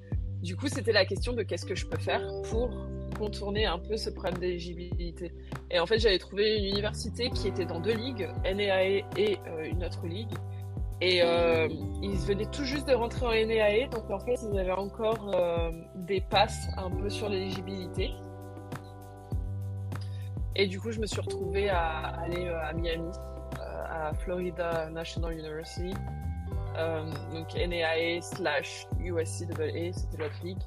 du coup, c'était la question de qu'est-ce que je peux faire pour contourner un peu ce problème d'éligibilité. Et en fait, j'avais trouvé une université qui était dans deux ligues, NAAE et euh, une autre ligue. Et euh, ils venaient tout juste de rentrer en NAAE, donc en fait, ils avaient encore euh, des passes un peu sur l'éligibilité. Et du coup, je me suis retrouvée à aller à Miami, à Florida National University. donc NAAE slash USCAA, c'était l'autre ligue.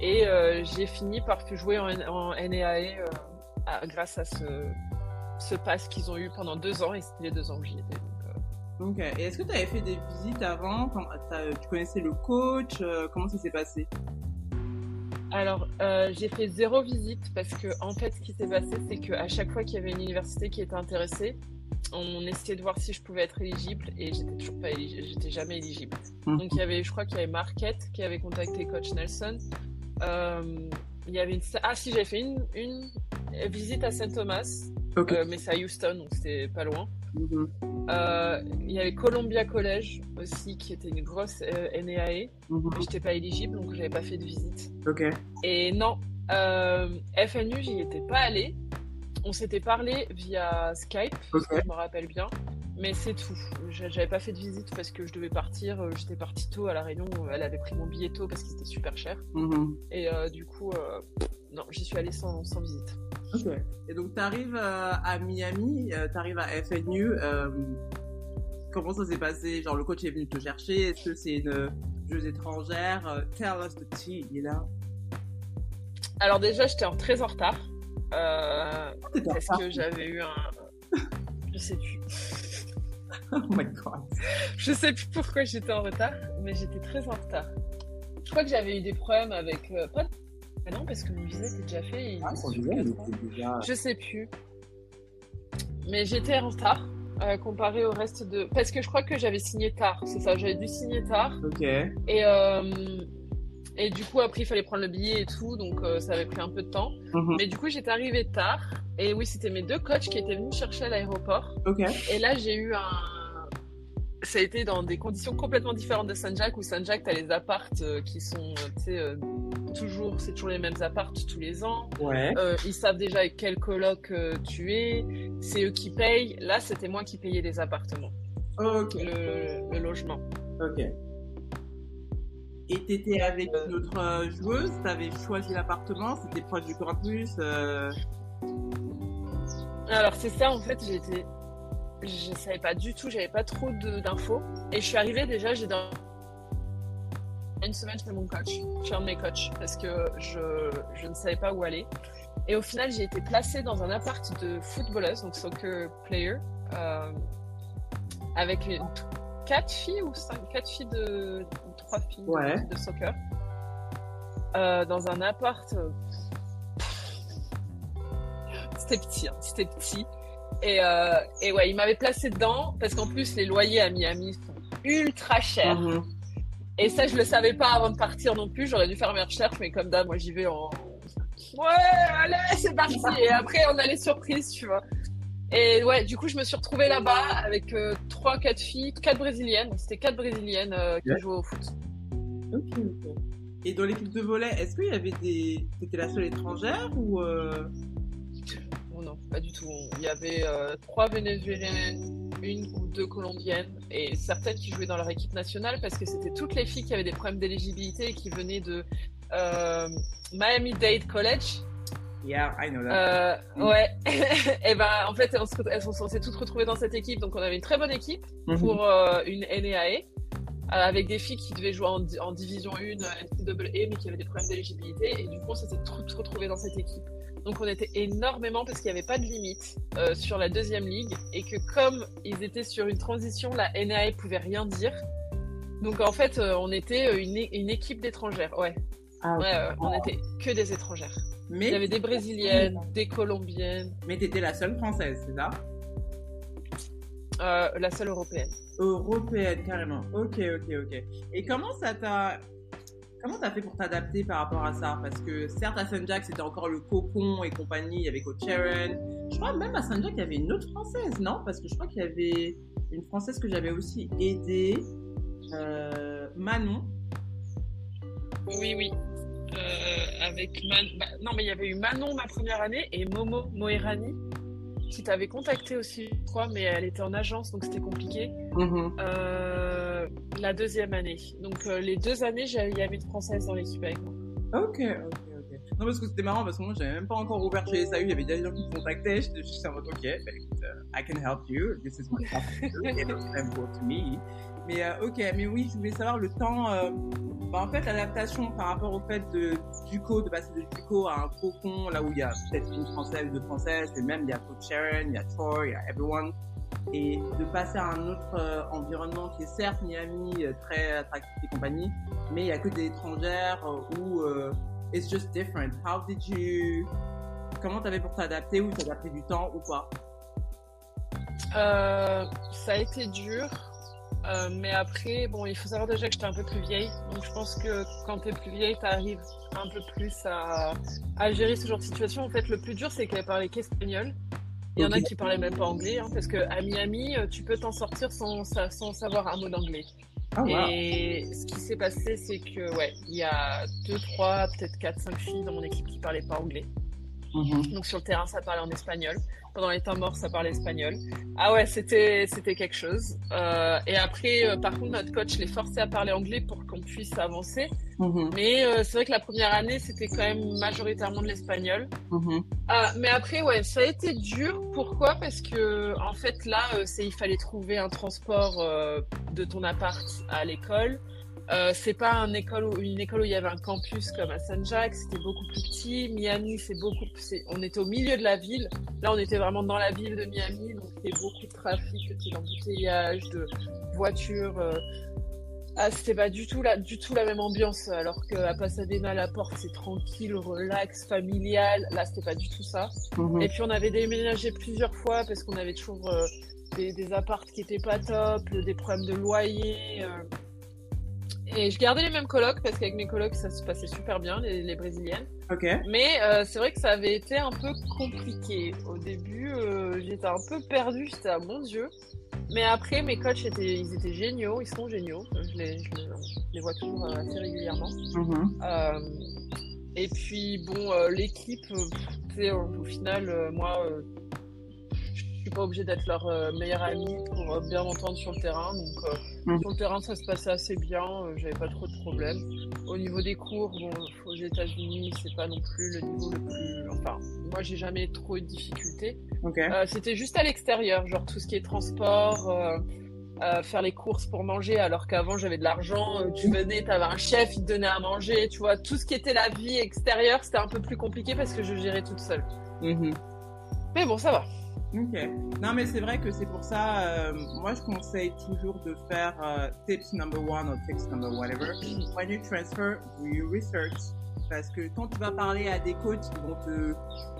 Et euh, j'ai fini par jouer en, en NAAE euh, grâce à ce, ce pass qu'ils ont eu pendant deux ans, et c'était les deux ans que j'y étais. Donc, euh. Est-ce que tu avais fait des visites avant? Tu connaissais le coach Comment ça s'est passé? Alors, j'ai fait zéro visite parce que, en fait, ce qui s'est passé, c'est qu'à chaque fois qu'il y avait une université qui était intéressée, on essayait de voir si je pouvais être éligible et j'étais toujours pas éligible, j'étais jamais éligible. Mmh. Donc, il y avait, je crois qu'il y avait Marquette qui avait contacté coach Nelson. Euh, il y avait une... Ah si, j'avais fait une, une, visite à Saint Thomas, euh, mais c'est à Houston, donc c'était pas loin. Mm-hmm. Euh, il y avait Columbia College aussi, qui était une grosse NAE. Mm-hmm. mais j'étais pas éligible, donc j'avais pas fait de visite. Et non, FNU, j'y étais pas allée. On s'était parlé via Skype, je me rappelle bien. Mais c'est tout. J'avais pas fait de visite parce que je devais partir. Euh, j'étais partie tôt à La Réunion. Elle avait pris mon billet tôt parce qu'il était super cher. Mm-hmm. Et euh, du coup, euh, non, j'y suis allée sans, sans visite. Et donc, tu arrives à Miami, tu arrives à FNU. comment ça s'est passé? Genre, le coach est venu te chercher. Est-ce que c'est une joueuse étrangère? Tell us the tea, you know? Alors, déjà, j'étais très en retard. Parce que j'avais eu un. Je sais plus. oh my god. Je sais plus pourquoi j'étais en retard, mais j'étais très en retard. Je crois que j'avais eu des problèmes avec. Euh, pas... non, parce que mon visa était déjà fait. ah, déjà... Je sais plus. Mais j'étais en retard. Euh, comparé au reste de. Parce que je crois que j'avais signé tard, c'est ça, j'avais dû signer tard. Ok. Et, euh, et du coup, après, il fallait prendre le billet et tout, donc euh, ça avait pris un peu de temps. Mhm. Mais du coup, j'étais arrivée tard. Et oui, c'était mes deux coachs qui étaient venus chercher à l'aéroport. Et là, j'ai eu un, ça a été dans des conditions complètement différentes de Saint-Jacques, où Saint-Jacques, tu as les appartes euh, qui sont, tu sais, euh, toujours, c'est toujours les mêmes appartes tous les ans. Ouais. Ils savent déjà avec quel coloc tu es, c'est eux qui payent. Là, c'était moi qui payais les appartements. Ok. Le, logement. Ok. Et t'étais avec une autre joueuse, t'avais choisi l'appartement, c'était proche du campus. Alors c'est ça en fait, j'étais je savais pas du tout, j'avais pas trop d'infos. Et je suis arrivée déjà, j'ai dans une semaine chez mon coach, chez un de mes coachs, parce que je, je ne savais pas où aller. Et au final, j'ai été placée dans un appart de footballeuse, donc soccer player, euh, avec une, quatre filles ou cinq, quatre filles de, trois filles de, soccer, euh, dans un appart. Euh, c'était petit, hein, c'était petit. Et, euh, et ouais, il m'avait placé dedans parce qu'en plus, les loyers à Miami sont ultra chers. Mhm. Et ça, je le savais pas avant de partir non plus. J'aurais dû faire mes recherches, mais comme d'hab, moi, j'y vais en. Ouais, allez, c'est parti. Et après, on a les surprises, tu vois. Et ouais, du coup, je me suis retrouvée là-bas avec euh, trois, quatre filles, quatre brésiliennes. C'était quatre brésiliennes euh, qui jouaient au foot. Ok, ok. Et dans l'équipe de volet, est-ce qu'il y avait des. T'étais la seule étrangère ou. Euh? Non, pas du tout. Il y avait euh, trois Vénézuéliennes, une ou deux Colombiennes et certaines qui jouaient dans leur équipe nationale parce que c'était toutes les filles qui avaient des problèmes d'éligibilité et qui venaient de euh, Miami-Dade College. Yeah, I know that. Euh, ouais. et ben, en fait, elles sont s'est toutes retrouvées dans cette équipe. Donc, on avait une très bonne équipe mhm. pour une NAE avec des filles qui devaient jouer en, division 1 NCAA mais qui avaient des problèmes d'éligibilité et du coup on s'était retrouvés dans cette équipe donc on était énormément parce qu'il n'y avait pas de limite euh, sur la deuxième ligue et que comme ils étaient sur une transition, la NAE pouvait rien dire. Donc en fait, euh, on était euh, une, une équipe d'étrangères. Ouais. Ah, ouais, on était que des étrangères. Mais il y avait des brésiliennes, des colombiennes. Mais t'étais la seule française, c'est ça? La seule européenne. Européenne, carrément. Ok, ok, ok. Et comment ça t'a Comment t'as fait pour t'adapter par rapport à ça? Parce que certes, à Saint-Jack, c'était encore le cocon et compagnie avec Coach Sharon. Je crois même à Saint-Jack, il y avait une autre française, non? Parce que je crois qu'il y avait une française que j'avais aussi aidée, euh, Manon. Oui, oui. Avec Man... bah, non, mais il y avait eu Manon ma première année et Momo Moerani qui t'avait contacté aussi, je crois, mais elle était en agence donc c'était compliqué. Mhm. Euh, la deuxième année. Donc euh, les deux années, il y avait une française dans l'équipe avec moi. Ok, ok, ok. Non, parce que c'était marrant parce que moi, j'avais même pas encore ouvert chez SAU. Il y avait déjà des gens qui me contactaient. J'étais juste en mode, ok, bah, écoute, euh, I can help you. This is to do. It's simple to me. Mais, euh, ok, mais oui, je voulais savoir le temps. euh, bah, en fait, l'adaptation par rapport au fait de Duco, de passer de Duco à un cocon, là où il y a peut-être une française, deux françaises, et même il y a Coach Sharon, il y a Troy, il y a everyone. Et de passer à un autre euh, environnement qui est certes Miami, très attractif et compagnie, mais il y a que des étrangères où it's just different. How did you, comment t'avais pour t'adapter ou pris du temps ou pas? Ça a été dur. Euh, mais après, bon, il faut savoir déjà que j'étais un peu plus vieille. Donc je pense que quand t'es plus vieille, t'arrives un peu plus à, à gérer ce genre de situation. En fait, le plus dur, c'est qu'elle parlait qu'espagnol. Il y en a qui parlaient même pas anglais, hein, parce que à Miami, euh, tu peux t'en sortir sans, sa- sans savoir un mot d'anglais. Ah, wow. Et ce qui s'est passé, c'est que, ouais, il y a deux, trois, peut-être quatre, cinq filles dans mon équipe qui parlaient pas anglais. Mhm. Donc sur le terrain, ça parlait en espagnol. Pendant les temps morts, ça parlait espagnol. Ah ouais, c'était c'était quelque chose. Euh, et après, euh, par contre, notre coach les forçait à parler anglais pour qu'on puisse avancer. Mhm. Mais euh, c'est vrai que la première année, c'était quand même majoritairement de l'espagnol. Mhm. Ah, mais après, ouais, ça a été dur. Pourquoi? Parce que en fait, là, c'est il fallait trouver un transport de ton appart à l'école. Euh, c'est pas un école où, une école où il y avait un campus comme à San Jacques, c'était beaucoup plus petit. Miami, c'est beaucoup, on était au milieu de la ville. Là, on était vraiment dans la ville de Miami, donc c'était beaucoup de trafic, de petits embouteillages, de voitures. euh. Ah, c'était pas du tout la, du tout la même ambiance. Alors qu'à Pasadena, la porte, c'est tranquille, relax, familial. Là, c'était pas du tout ça. Mhm. Et puis on avait déménagé plusieurs fois parce qu'on avait toujours euh, des, des apparts qui étaient pas top, des problèmes de loyer. euh. Et je gardais les mêmes colocs parce qu'avec mes colocs ça se passait super bien, les, les brésiliennes. Ok. Mais euh, c'est vrai que ça avait été un peu compliqué. Au début, euh, j'étais un peu perdue, j'étais à mon Dieu. Mais après, mes coachs étaient, ils étaient géniaux, ils sont géniaux. Je les, je vois toujours euh, assez régulièrement. Mhm. Et puis bon, l'équipe, au, final, moi, suis pas obligée d'être leur euh, meilleure amie pour euh, bien m'entendre sur le terrain. Donc euh, Mhm. sur le terrain, ça se passait assez bien. J'avais pas trop de problèmes. Au niveau des cours, bon, aux États-Unis, c'est pas non plus le niveau le plus. Enfin, moi, j'ai jamais trop eu de difficultés. C'était juste à l'extérieur, genre tout ce qui est transport, euh, faire les courses pour manger, alors qu'avant j'avais de l'argent, euh, tu venais, t'avais un chef, il te donnait à manger, tu vois, tout ce qui était la vie extérieure, c'était un peu plus compliqué parce que je gérais toute seule. Mhm. Mais bon, ça va. Ok. Non, mais c'est vrai que c'est pour ça, euh, moi je conseille toujours de faire euh, tips number one ou tips number whatever. When you transfer, do your research. Parce que quand tu vas parler à des coachs, ils vont te,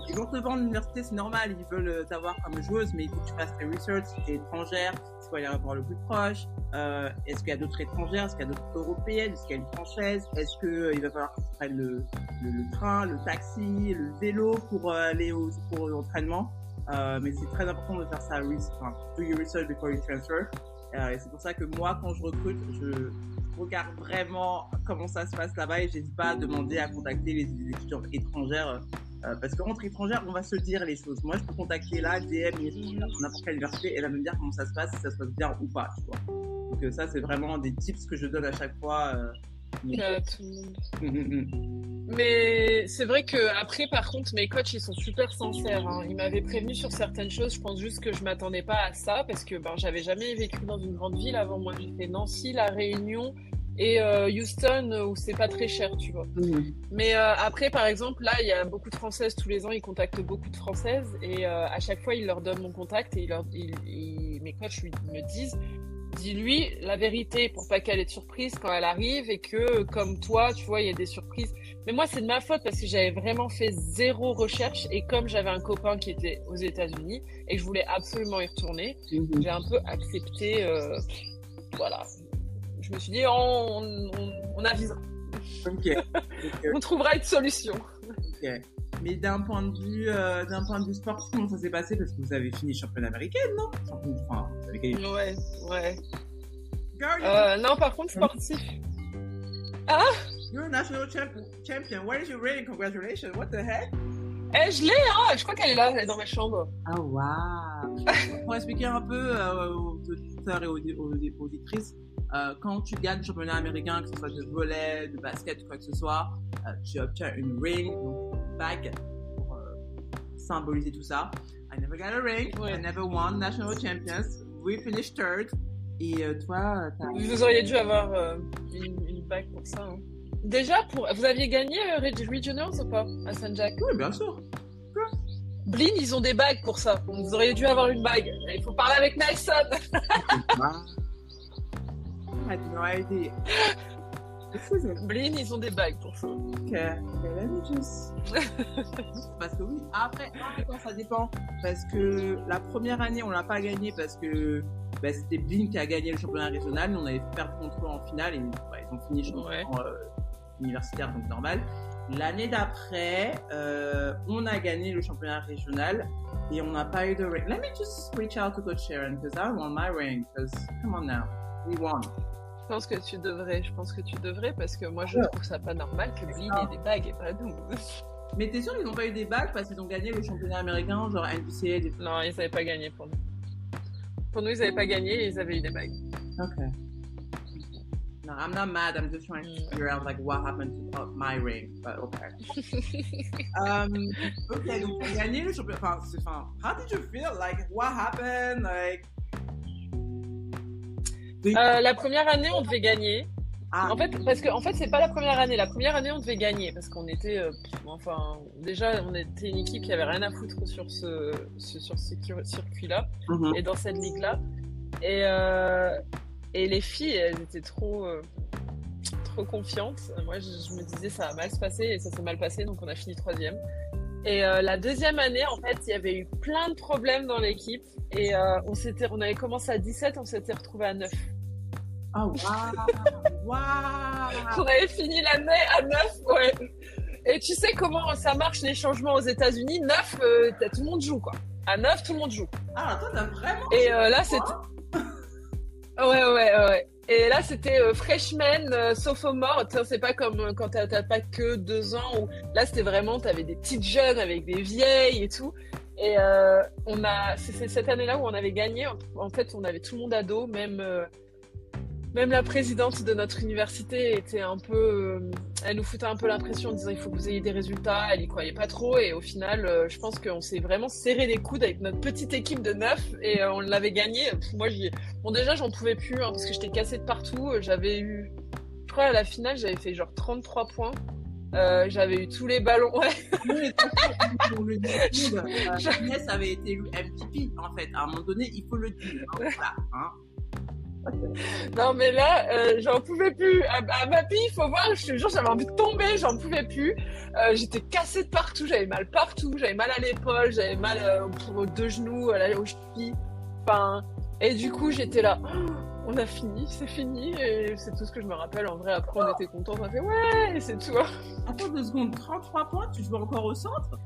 ils vont te vendre l'université, c'est normal, ils veulent euh, t'avoir comme joueuse, mais il faut que tu fasses tes research, si tu es étrangère, c'est quoi l'aéroport le plus proche, euh, est-ce qu'il y a d'autres étrangères, est-ce qu'il y a d'autres européennes, est-ce qu'il y a une française, est-ce que euh, il va falloir que tu prennes le, le, le train, le taxi, le vélo pour aller au, pour l'entraînement? Euh, mais c'est très important de faire ça, enfin, do your research before you transfer. Euh, et c'est pour ça que moi, quand je recrute, je regarde vraiment comment ça se passe là-bas et j'hésite pas à demander à contacter les, les étudiants étrangères. euh, parce qu'entre étrangères, on va se dire les choses. Moi, je peux contacter là, DM, n'importe quelle université, et elle va me dire comment ça se passe, si ça se passe bien ou pas, tu vois. Donc euh, ça, c'est vraiment des tips que je donne à chaque fois. Que tout le monde. hum, hum, hum. Mais c'est vrai que après, par contre, mes coachs, ils sont super sincères. hein. Ils m'avaient prévenu sur certaines choses. Je pense juste que je m'attendais pas à ça parce que ben, j'avais jamais vécu dans une grande ville avant. Moi, j'ai fait Nancy, La Réunion et euh, Houston euh, où c'est pas très cher, tu vois. Mais euh, après, par exemple, là, il y a beaucoup de Françaises tous les ans. Ils contactent beaucoup de Françaises et euh, à chaque fois, ils leur donnent mon contact et ils leur, ils- ils- mes coachs me disent dis-lui la vérité pour pas qu'elle ait de surprise quand elle arrive et que, comme toi, tu vois, il y a des surprises. Mais moi, c'est de ma faute parce que j'avais vraiment fait zéro recherche et comme j'avais un copain qui était aux États-Unis et que je voulais absolument y retourner, hum, j'ai un peu accepté. euh, voilà. Je me suis dit, on, on, on On trouvera une solution. Mais d'un point de vue, euh, d'un point de vue sportif, comment ça s'est passé? Parce que vous avez fini championne américaine, non? Enfin, vous avez. Ouais, ouais. Girl, Euh, non, par contre, sportif. Ah You're national champ champion. Where is your ring? Congratulations. What the heck? Eh, je l'ai, hein Je crois qu'elle est là, elle est dans ma chambre. Ah, waouh Pour expliquer un peu euh, aux auditeurs et aux, aux, aux auditrices, euh, quand tu gagnes le championnat américain, que ce soit de volley, de basket ou quoi que ce soit, euh, tu obtiens une ring, donc bague, pour euh, symboliser tout ça. I never got a ring, Ouais. I never won national champions, we finished third. Et euh, toi, t'as... Vous auriez dû avoir euh, une, une bague pour ça. hein. Déjà, pour... vous aviez gagné euh, Reg- Regionals ou pas à Saint-Jacques Oui, bien sûr. Blin, ils ont des bagues pour ça. Vous auriez dû avoir une bague. Il faut parler avec Nelson. I had no idea. Blin, ils ont des bagues pour ça. Ok, ok, let me just- parce que oui, après, temps, ça dépend. Parce que la première année, on l'a pas gagné parce que bah, c'était Blink qui a gagné le championnat régional. Nous, on avait perdu contre eux en finale et bah, ils ont fini champion Ouais. euh, universitaire, donc normal. L'année d'après, euh, on a gagné le championnat régional et on n'a pas eu de ring. Let me just reach out to Coach Sharon because I want my ring. Because come on now, we won. Je pense que tu devrais. Je pense que tu devrais parce que moi, je Ouais. trouve ça pas normal que Blin ait des bagues et pas nous. Mais t'es sûr qu'ils n'ont pas eu des bagues parce qu'ils ont gagné le championnat américain, genre NBCA, des Non, ils n'avaient pas gagné pour nous. Pour nous, ils n'avaient pas gagné et ils avaient eu des bagues. Okay. No, I'm not mad. I'm just trying to Mm. figure out like what happened to my ring. But okay. um. Okay. Donc gagné le championnat. Enfin, c'est- enfin, how did you feel? Like what happened? Like. Euh, la première année, on devait gagner. Ah. En fait, parce que en fait, c'est pas la première année. La première année, on devait gagner parce qu'on était, euh, enfin, déjà, on était une équipe qui avait rien à foutre sur ce, ce- sur ce circuit- circuit-là Mhm. et dans cette ligue-là. Et euh, et les filles, elles étaient trop, euh, trop confiantes. Moi, je, je me disais ça va mal se passer et ça s'est mal passé, donc on a fini troisième. Et euh, la deuxième année, en fait, il y avait eu plein de problèmes dans l'équipe et euh, on s'était, on avait commencé à 17, on s'était retrouvé à 9. Oh wow. wow. On avait fini l'année à 9, ouais. Et tu sais comment ça marche les changements aux États-Unis? 9, euh, tout le monde joue quoi. À 9, tout le monde joue. Ah, toi t'as vraiment. Et euh, là, c'était. Ouais, ouais, ouais. Et là, c'était euh, freshman, euh, sophomore. C'est pas comme euh, quand t'as pas que deux ans. Où... Là, c'était vraiment, t'avais des petites jeunes avec des vieilles et tout. Et euh, on a, c'est cette année-là où on avait gagné. En fait, on avait tout le monde ado, même. Même la présidente de notre université était un peu, euh, elle nous foutait un peu l'impression en disant il faut que vous ayez des résultats. Elle y croyait pas trop et au final, euh, je pense qu'on s'est vraiment serré les coudes avec notre petite équipe de neuf et euh, on l'avait gagné. Pff, Moi, j'y, bon déjà j'en pouvais plus hein, parce que j'étais cassée de partout. J'avais eu, je crois à la finale j'avais fait genre 33 points. J'avais eu tous les ballons. Ouais. Pour le dire, Inès avait été MVP en fait. À un moment donné, il faut le dire. hein, Voilà. Hein. Non mais là, euh, j'en pouvais plus. À, ma fille, il faut voir, je te jure, j'avais envie de tomber, j'en pouvais plus. Euh, j'étais cassée de partout, j'avais mal partout, j'avais mal à l'épaule, j'avais mal euh, pour deux genoux, à la, aux. Enfin, et du coup, j'étais là. Oh, on a fini, c'est fini, et c'est tout ce que je me rappelle. En vrai, après, on était contents, on a fait ouais, c'est tout. Attends deux secondes, 33 points, tu joues encore au centre?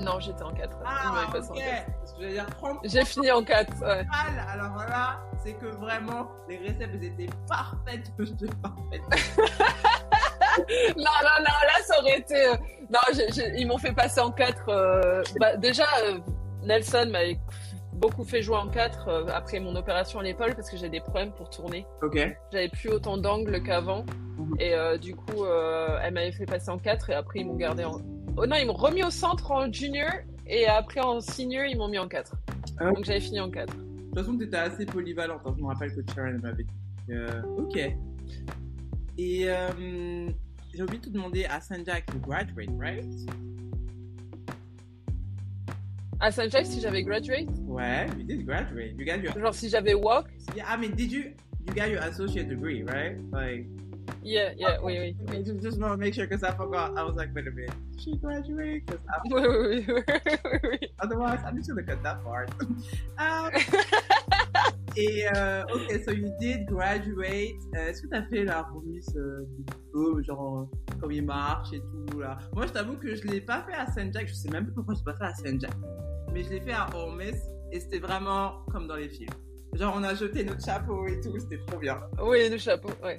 Non, j'étais en 4. Ah, ok. Parce que j'allais dire 30 J'ai fini en 4. Ouais. mal. Alors là, c'est que vraiment, les récepts elles étaient parfaites. J'étais parfaite. Non, non, non, là, ça aurait été. euh, Non, ils m'ont fait passer en 4. Bah, déjà, euh, Nelson m'avait beaucoup fait jouer en 4 euh, après mon opération à l'épaule parce que j'ai des problèmes pour tourner. Ok. J'avais plus autant d'angles qu'avant. Mhm. Et euh, du coup, euh, elle m'avait fait passer en 4 et après, ils m'ont gardé en. Oh non, ils m'ont remis au centre en junior et après en senior, ils m'ont mis en 4. Ah. Donc j'avais fini en 4. De toute façon, tu étais assez polyvalente. hein. Je me rappelle que Sharon m'avait dit. Euh, ok. Et euh, j'ai oublié de te demander à Saint-Jacques, you graduate, right? À Saint-Jacques, si j'avais graduate, Ouais, you did graduate. You got your. genre si j'avais walk, Yeah, I mean, did you. You got your associate degree, right? Like. Yeah, yeah, oui, oui. I just, just want to make sure because I forgot. I was like, wait a minute. She graduate? Because Oui, oui, oui, oui, oui. otherwise, I'm just to cut that part. um, et, euh, ok, so you did graduate. Euh, Est-ce que tu as fait la remise euh, du diplôme, genre, comme il marche et tout, là? Moi, je t'avoue que je l'ai pas fait à Saint-Jacques. Je sais même pas pourquoi je l'ai pas fait à Saint-Jacques. Mais je l'ai fait à Holmes et c'était vraiment comme dans les films. Genre, on a jeté notre chapeau et tout, c'était trop bien. Oui, le chapeau, ouais.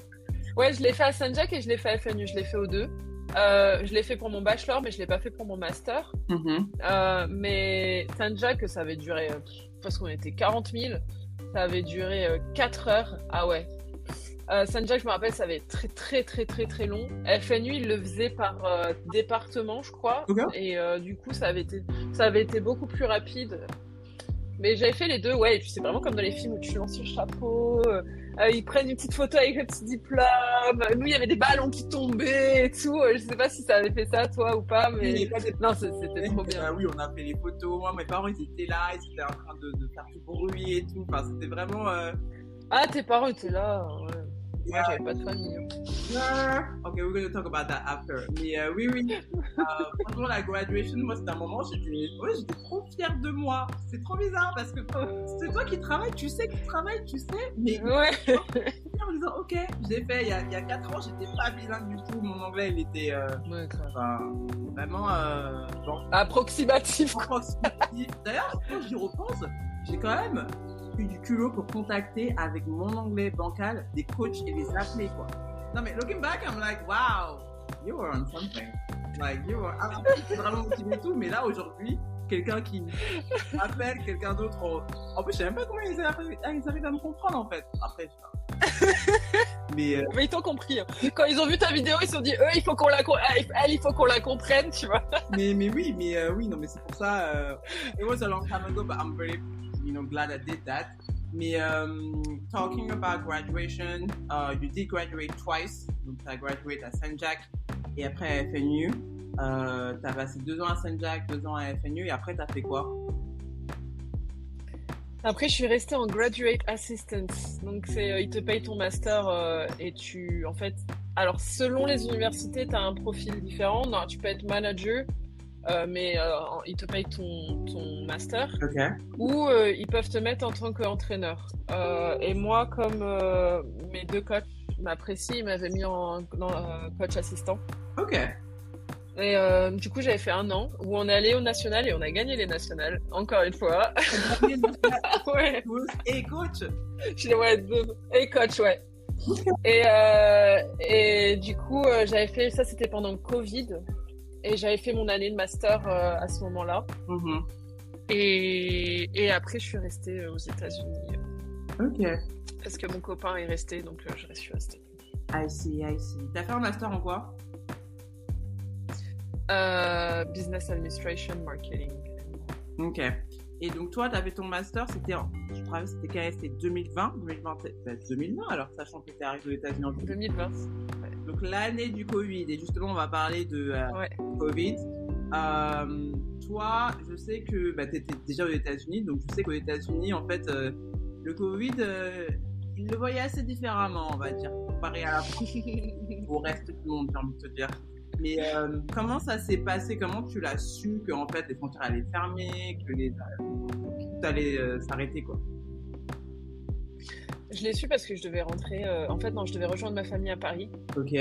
Ouais, je l'ai fait à Saint-Jacques et je l'ai fait à FNU. Je l'ai fait aux deux. Euh, je l'ai fait pour mon bachelor, mais je l'ai pas fait pour mon master. Mhm. Euh, mais Saint-Jacques, ça avait duré, euh, parce qu'on était 40 000, ça avait duré euh, 4 heures. Ah ouais. Euh, Saint-Jacques, je me rappelle, ça avait été très très très très très long. FNU, il le faisait par département, je crois. Et du coup, ça avait, été, ça avait été beaucoup plus rapide. Mais j'avais fait les deux, ouais. Et puis c'est vraiment comme dans les films où tu lances le chapeau, euh, euh, ils prennent une petite photo avec le petit diplôme. Nous, il y avait des ballons qui tombaient et tout. Euh, Je sais pas si ça avait fait ça, toi, ou pas, mais. Non, c'était trop bien. Ah oui, on a fait les photos. Moi, mes parents, ils étaient là, ils étaient en train de, de faire du bruit et tout. Enfin, c'était vraiment. Euh... Ah, tes parents étaient là, ouais. Moi, j'avais pas de famille. hein. Ah, Ok, we're going to talk about that after. Mais euh, oui, oui. Euh, franchement, la graduation, moi, c'était un moment, j'étais ouais, j'étais trop fière de moi. C'est trop bizarre parce que c'est toi qui travailles, tu sais que tu travailles, tu sais. Mais Ouais. en me disant, ok, j'ai fait il y a, il y a 4 ans, j'étais pas bilingue du tout. Mon anglais, il était euh, Ouais, enfin, vraiment euh, genre approximatif. D'ailleurs, quand j'y repense, j'ai quand même eu du culot pour contacter avec mon anglais bancal des coachs et les appeler, quoi. Non, mais looking back, I'm like, wow, you were on something. Like, you were. Ah, c'est vraiment motivé tout, mais là, aujourd'hui, quelqu'un qui appelle quelqu'un d'autre. En... en plus, je sais même pas comment ils arrivent, ah, ils arrivent à me comprendre, en fait. Après, je sais pas. mais. euh, Mais ils t'ont compris. hein. Quand ils ont vu ta vidéo, ils se sont dit, eux, il faut qu'on la, elle, elle, il faut qu'on la comprenne, tu vois. mais, mais oui, mais euh, oui, non, mais c'est pour ça. Euh, it was a long time ago, but I'm very, you know, glad I did that. Mais um, talking about graduation, uh, you did graduate twice. Donc, tu as graduate à Saint-Jacques et après à FNU. Euh, tu as passé deux ans à Saint-Jacques, deux ans à FNU et après, tu as fait quoi? Après, je suis restée en graduate assistant. Donc, c'est, euh, ils te payent ton master euh, et tu, en fait, alors selon les universités, tu as un profil différent. Non, tu peux être manager, euh, mais euh, ils te payent ton, ton master. Ok. ou euh, ils peuvent te mettre en tant qu'entraîneur. Et moi, comme mes deux coachs m'apprécient, ils m'avaient mis en coach assistant. Ok. Et du coup, j'avais fait un an où on est allé au national et on a gagné les nationales, encore une fois. ouais, et coach je l'ai- ouais, et coach, ouais. Et, et du coup, j'avais fait ça, c'était pendant le Covid. Et j'avais fait mon année de master euh, à ce moment-là. Mhm. Et, et après, je suis restée euh, aux États-Unis. Ok. Parce que mon copain est resté, donc euh, je suis restée. I see, I see. T'as fait un master en quoi? Euh, business Administration Marketing. Ok. Et donc toi, tu avais ton master, c'était en, je crois que c'était quand même, c'était 2020, 2020, bah, 2020 alors, sachant que tu arrivé aux États-Unis en 2020. 2020. Donc l'année du Covid, et justement, on va parler de euh, Ouais. Covid. Euh, toi, je sais que bah, tu étais déjà aux États-Unis, donc je sais qu'aux États-Unis, en fait, euh, le Covid, ils le voyaient assez différemment, on va dire, comparé à la France, au reste du monde, j'ai envie de te dire. Mais comment ça s'est passé? Comment tu l'as su que en fait les frontières allaient fermer, que les tout allait s'arrêter quoi? Je l'ai su parce que je devais rentrer. euh, en fait, non, je devais rejoindre ma famille à Paris. Ok,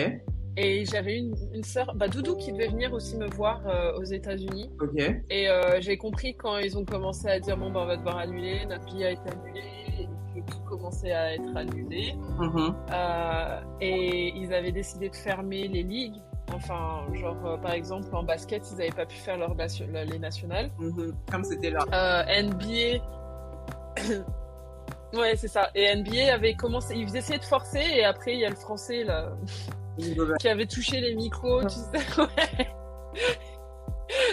Et j'avais une, une sœur, bah, Doudou, qui devait venir aussi me voir euh, aux États-Unis. ok, Et euh, j'ai compris quand ils ont commencé à dire bon, bah, on va devoir annuler, notre billet a été annulé, et que tout commençait à être annulé. Mhm. Et ils avaient décidé de fermer les ligues. Enfin, genre, euh, par exemple, en basket, ils n'avaient pas pu faire leur nation- les nationales. Mhm. comme c'était là. Euh, NBA. Ouais, c'est ça. Et NBA avait commencé. Ils essayaient de forcer, et après, il y a le français, là, qui avait touché les micros, tu sais. ouais.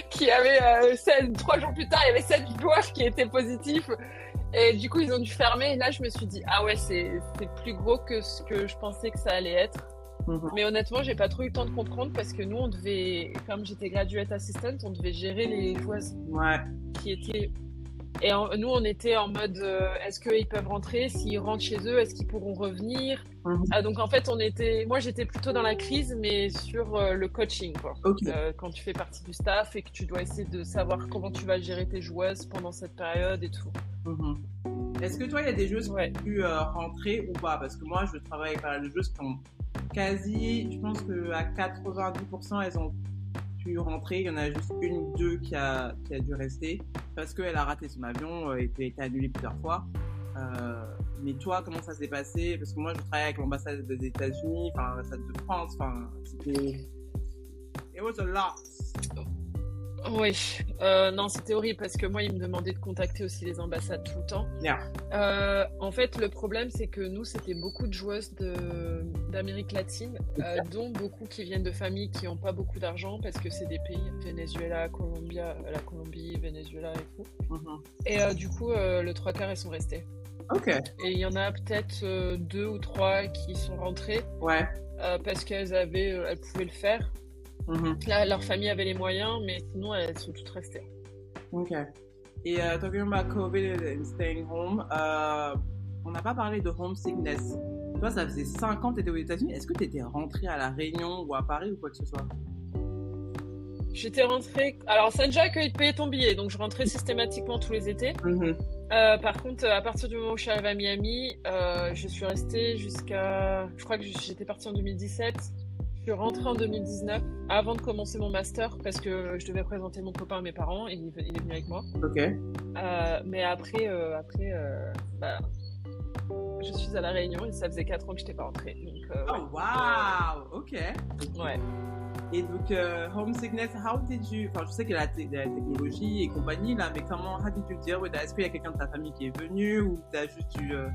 qui avait. euh, trois jours plus tard, il y avait sept joueurs qui étaient positifs. Et du coup, ils ont dû fermer. Et là, je me suis dit, ah ouais, c'est c'est plus gros que ce que je pensais que ça allait être. Mhm. Mais honnêtement, j'ai pas trop eu le temps de comprendre parce que nous, on devait, comme j'étais graduate assistant, on devait gérer les joueuses Ouais, qui étaient. Et en- nous, on était en mode euh, est-ce qu'ils peuvent rentrer? S'ils rentrent chez eux, est-ce qu'ils pourront revenir? Mhm. Ah, Donc en fait, on était. Moi, j'étais plutôt dans la crise, mais sur euh, le coaching, quoi. Euh, quand tu fais partie du staff et que tu dois essayer de savoir comment tu vas gérer tes joueuses pendant cette période et tout. Mhm. Est-ce que toi, il y a des joueuses Ouais. qui ont pu euh, rentrer ou pas? Parce que moi, je travaille avec pas mal de joueuses qui ont quasi, je pense qu'à 90%, elles ont pu rentrer. Il y en a juste une ou deux qui a, qui a dû rester parce qu'elle a raté son avion euh, et qui a été annulée plusieurs fois. Euh, mais toi, comment ça s'est passé? Parce que moi, je travaillais avec l'ambassade des États-Unis, enfin, l'ambassade de France, enfin, c'était. It was a lot. Oui, euh, non, c'était horrible parce que moi, ils me demandaient de contacter aussi les ambassades tout le temps. Yeah. Euh, en fait, le problème, c'est que nous, c'était beaucoup de joueuses d'Amérique latine, euh, dont beaucoup qui viennent de familles qui n'ont pas beaucoup d'argent parce que c'est des pays, Venezuela, Colombia, la Colombie, Venezuela et tout. Mhm. Et du coup, le trois quarts, elles sont restées. Ok, Et il y en a peut-être deux ou trois qui sont rentrées ouais. parce qu'elles avaient, elles pouvaient le faire. Mhm. Là, leur famille avait les moyens, mais sinon, elles sont toutes restées. Ok. Et euh, talking about COVID and staying home, euh, on n'a pas parlé de homesickness. Toi, ça faisait 5 ans que tu étais aux États-Unis. Est-ce que tu étais rentré à La Réunion ou à Paris ou quoi que ce soit? J'étais rentrée. Alors, accueilli de payer ton billet, donc je rentrais systématiquement tous les étés. Mhm. Euh, par contre, à partir du moment où je suis arrivée à Miami, euh, je suis restée jusqu'à. Je crois que j'étais partie en 2017. Je suis rentrée en 2019 avant de commencer mon master parce que je devais présenter mon copain à mes parents et il, il est venu avec moi. Ok. Euh, mais après, euh, après euh, bah, je suis à La Réunion et ça faisait 4 ans que je n'étais pas rentrée. Donc, Oh, wow! Ok. ouais. Et donc, euh, homesickness, how did you... Enfin, je sais qu'il y a la, te- la technologie et compagnie, là, mais comment, how did you deal with that? Est-ce qu'il y a quelqu'un de ta famille qui est venu ou t'as juste dû euh,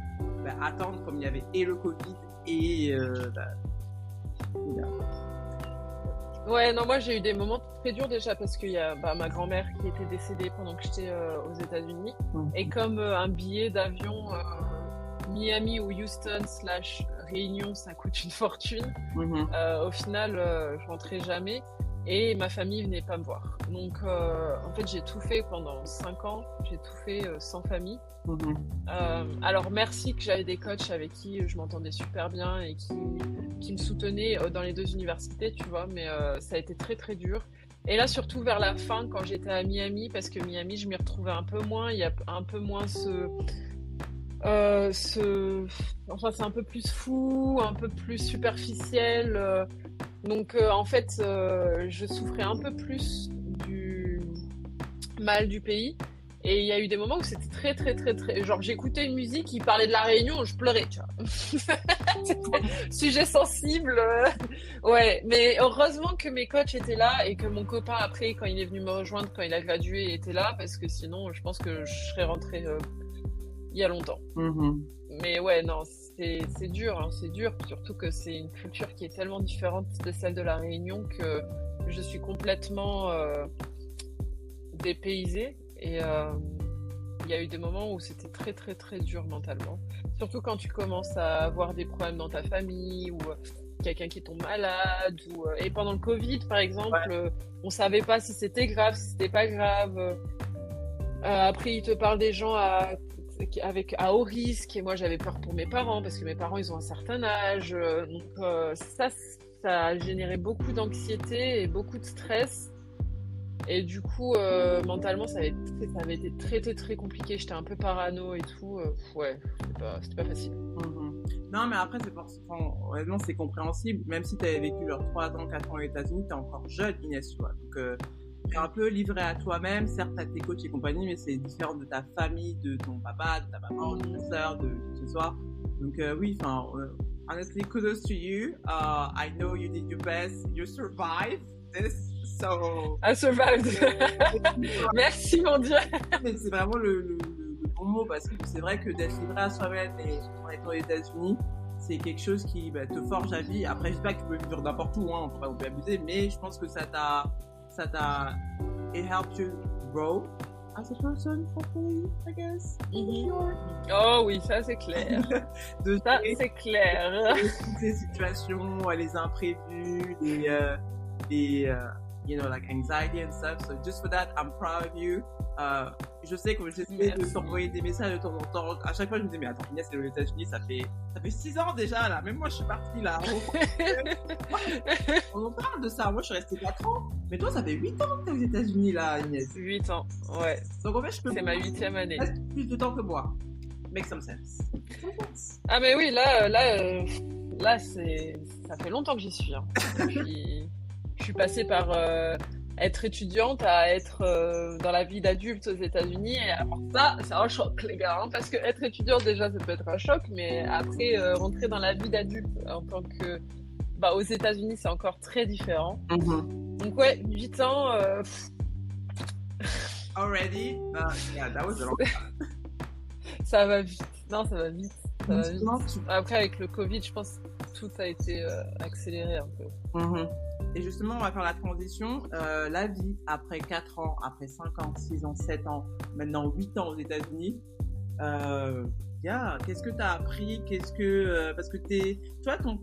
bah, attendre comme il y avait et le Covid et... Euh, bah. Ouais, non, moi j'ai eu des moments très durs déjà parce qu'il y a bah, ma grand-mère qui était décédée pendant que j'étais euh, aux États-Unis. Et comme euh, un billet d'avion euh, Miami ou Houston slash Réunion, ça coûte une fortune, Mhm. euh, au final, je rentrais jamais et ma famille venait pas me voir. Donc euh, en fait, j'ai tout fait pendant 5 ans, j'ai tout fait euh, sans famille. Mhm. Euh, alors merci que j'avais des coachs avec qui je m'entendais super bien et qui, qui me soutenaient dans les deux universités, tu vois, mais ça a été très très dur. Et là, surtout vers la fin, quand j'étais à Miami, parce que Miami, je m'y retrouvais un peu moins, il y a un peu moins ce... euh. Enfin, c'est un peu plus fou, un peu plus superficiel. euh, donc, euh, en fait, je souffrais un peu plus du mal du pays. Et il y a eu des moments où c'était très, très, très, très. Genre, j'écoutais une musique qui parlait de la Réunion, je pleurais, tu vois. Sujet sensible. Ouais, mais heureusement que mes coachs étaient là et que mon copain, après, quand il est venu me rejoindre, quand il a gradué, était là, parce que sinon, je pense que je serais rentrée il y a longtemps. Mhm. Mais ouais, non, c'est dur, hein, c'est dur. Surtout que c'est une culture qui est tellement différente de celle de la Réunion que je suis complètement euh, dépaysée. Et euh, il y a eu des moments où c'était très, très, très dur mentalement. Surtout quand tu commences à avoir des problèmes dans ta famille ou euh, quelqu'un qui tombe malade. Ou, et pendant le Covid, par exemple, euh, on savait pas si c'était grave, si c'était pas grave. Euh, après, il te parle des gens à avec à haut risque et moi j'avais peur pour mes parents parce que mes parents ils ont un certain âge euh, donc euh, ça ça a généré beaucoup d'anxiété et beaucoup de stress et du coup euh, mentalement ça avait, ça avait été très très très compliqué j'étais un peu parano et tout ouais c'était pas, pas facile Mhm. Non, mais après, c'est forcément, honnêtement, c'est compréhensible. Même si tu avais vécu genre 3 ans, 4 ans aux États-Unis, tu es encore jeune, Inès, tu vois. Donc, es un peu livré à toi-même. Certes, as tes coachs et compagnie, mais c'est différent de ta famille, de ton papa, de ta maman, de ta soeur, de qui que ce soit. Donc, euh, oui, enfin, euh, honestly, kudos to you. Uh, I know you did your best. You survived this. So, I survived merci mon dieu mais c'est vraiment le, le- le- le bon mot parce que c'est vrai que d'être livré à soi-même et en étant aux États-Unis, c'est quelque chose qui bah, te forge à vie. Après, je sais pas que tu peux vivre n'importe où, hein, on peut pas plus abuser, mais je pense que ça t'a, ça t'a, it helps you grow as a person, hopefully, I guess. Mhm. Sure. oh oui ça c'est clair De ça c'est clair ces situations, les imprévus, les, euh, les, euh, you know, like anxiety and stuff. So just for that, I'm proud of you. Euh, je sais que j'essaie de t'envoyer des messages de temps en temps. À chaque fois, je me dis, mais attends, Inès, c'est aux États-Unis, ça fait, ça fait six ans déjà, là. Même moi, je suis partie, là. On, en parle de ça. Moi, je suis restée 4 ans. Mais toi, ça fait 8 ans que t'es aux États-Unis, là, Inès. 8 ans ouais Donc, en fait, je peux c'est ma huitième année plus de temps que moi. Make some sense. Ah mais oui, là, euh, là, euh, là, c'est, ça fait longtemps que j'y suis. hein. Je suis passée par euh, être étudiante à être euh, dans la vie d'adulte aux États-Unis. Et alors ça, c'est un choc, les gars. Hein, parce que être étudiante, déjà, ça peut être un choc, mais après, euh, rentrer dans la vie d'adulte en tant que. Bah, aux États-Unis, c'est encore très différent. Mhm. Donc, ouais, 8 ans. euh, Already? Uh, yeah, that was a long time. ça va vite. Non, ça va vite. Tu- Après, avec le Covid, je pense que tout a été euh, accéléré un peu. Mhm. Et justement, on va faire la transition. Euh, la vie après 4 ans, après 5 ans, 6 ans, 7 ans, maintenant 8 ans aux États-Unis. Euh, yeah, qu'est-ce que tu as appris? Qu'est-ce que euh, parce que t'es toi ton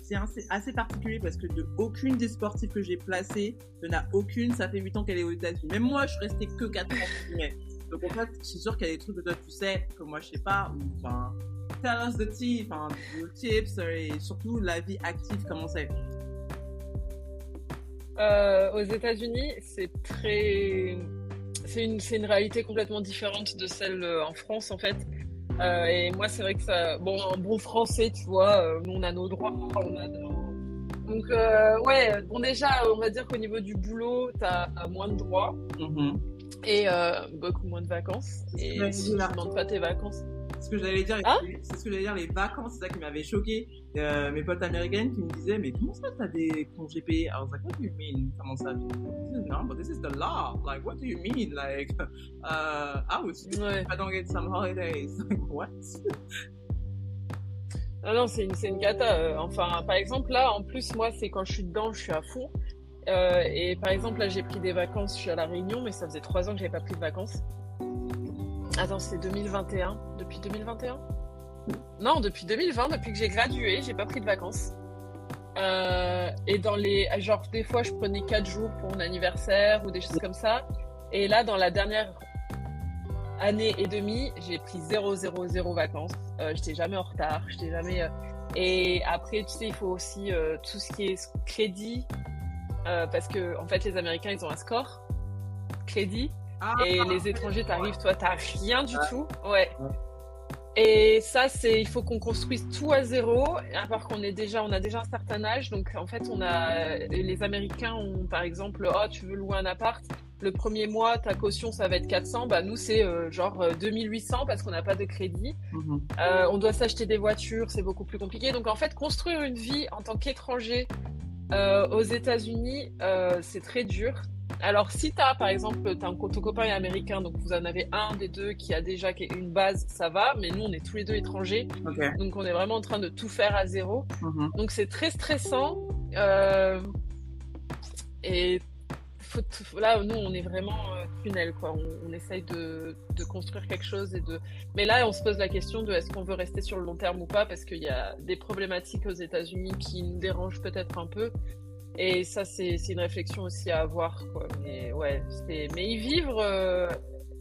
c'est assez, assez particulier parce que de aucune des sportifs que j'ai placées, il n'y en a aucune, ça fait 8 ans qu'elle est aux États-Unis. Même moi, je suis restée que 4 ans. mais- Donc en fait, je suis sûre qu'il y a des trucs que toi tu sais, que moi je sais pas. ou, Enfin, tell us the tea, enfin, tips euh, et surtout la vie active, comment c'est. Euh, aux États-Unis, c'est très, c'est une, une réalité complètement différente de celle euh, en France en fait. Euh, et moi, c'est vrai que ça, bon, en bon français, tu vois, nous on a nos droits, on a nos... donc euh, ouais, bon déjà, on va dire qu'au niveau du boulot, t'as moins de droits Mhm. et euh, beaucoup moins de vacances. Et si tu demandes pas tes vacances, ce que j'allais dire, Hein c'est ce que j'allais dire, les vacances, c'est ça qui m'avait choqué. Euh, mes potes américaines qui me disaient, mais comment ça t'as des congés payés? I was like, what do you mean? Comment ça? This is not, but this is the law. Like, what do you mean? Like, uh, stupid ouais. I don't get some holidays. Like, what? Non, non, c'est une, une cata. euh, Enfin, par exemple, là, en plus, moi, c'est quand je suis dedans, je suis à fond. Euh, et par exemple, là, j'ai pris des vacances, je suis à La Réunion, mais ça faisait trois ans que j'avais pas pris de vacances. Attends, c'est 2021. Depuis 2021 Non, depuis 2020, depuis que j'ai gradué, j'ai pas pris de vacances. Euh, et dans les. Genre, des fois, je prenais quatre jours pour mon anniversaire ou des choses comme ça. Et là, dans la dernière année et demie, j'ai pris 0, 0, 0 vacances. Euh, j'étais jamais en retard, j'étais jamais. euh, Et après, tu sais, il faut aussi euh, tout ce qui est crédit, parce que en fait, les Américains, ils ont un score crédit, Ah, et les étrangers, t'arrives, toi, t'as rien du tout. Ouais. Ouais. Et ça, c'est, il faut qu'on construise tout à zéro, à part qu'on est déjà, on a déjà un certain âge. Donc, en fait, on a, les Américains ont, par exemple, oh, tu veux louer un appart, le premier mois, ta caution, ça va être 400. Bah, nous, c'est euh, genre euh, 2800 parce qu'on n'a pas de crédit. Mhm. Euh, on doit s'acheter des voitures, c'est beaucoup plus compliqué. Donc, en fait, construire une vie en tant qu'étranger euh, aux États-Unis, euh, c'est très dur. Alors, si tu as, par exemple, t'as un, ton copain est américain, donc vous en avez un des deux qui a déjà une base, ça va. Mais nous, on est tous les deux étrangers. Donc, on est vraiment en train de tout faire à zéro. Mhm. Donc, c'est très stressant. Euh, et faut, là, nous, on est vraiment euh, tunnel, quoi. On, on essaye de, de construire quelque chose et de. Mais là, on se pose la question de est-ce qu'on veut rester sur le long terme ou pas, parce qu'il y a des problématiques aux États-Unis qui nous dérangent peut-être un peu. Et ça, c'est une réflexion aussi à avoir, quoi. Mais ouais. Mais y vivre, euh,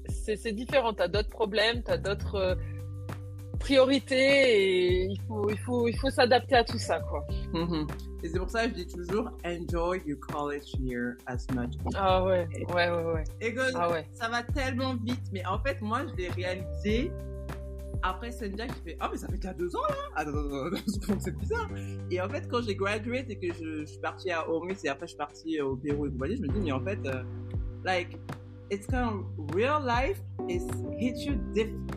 c'est différent. T'as d'autres problèmes, t'as d'autres euh, priorités, et il faut, il faut, il faut s'adapter à tout ça, quoi. Mhm. Et c'est pour ça que je dis toujours, enjoy your college year as much. Ah ouais, ouais, ouais, ouais. Écoute, Ah ouais. ça va tellement vite, mais en fait, moi, je l'ai réalisé après Senja qui fait, oh, mais ça fait déjà deux ans là! Attends, attends, c'est bizarre. Et en fait, quand j'ai gradué et que je, je suis partie à Omis et après je suis partie au Pérou et compagnie, je me dis, mais en fait, euh, like, it's kind of real life is hit you different.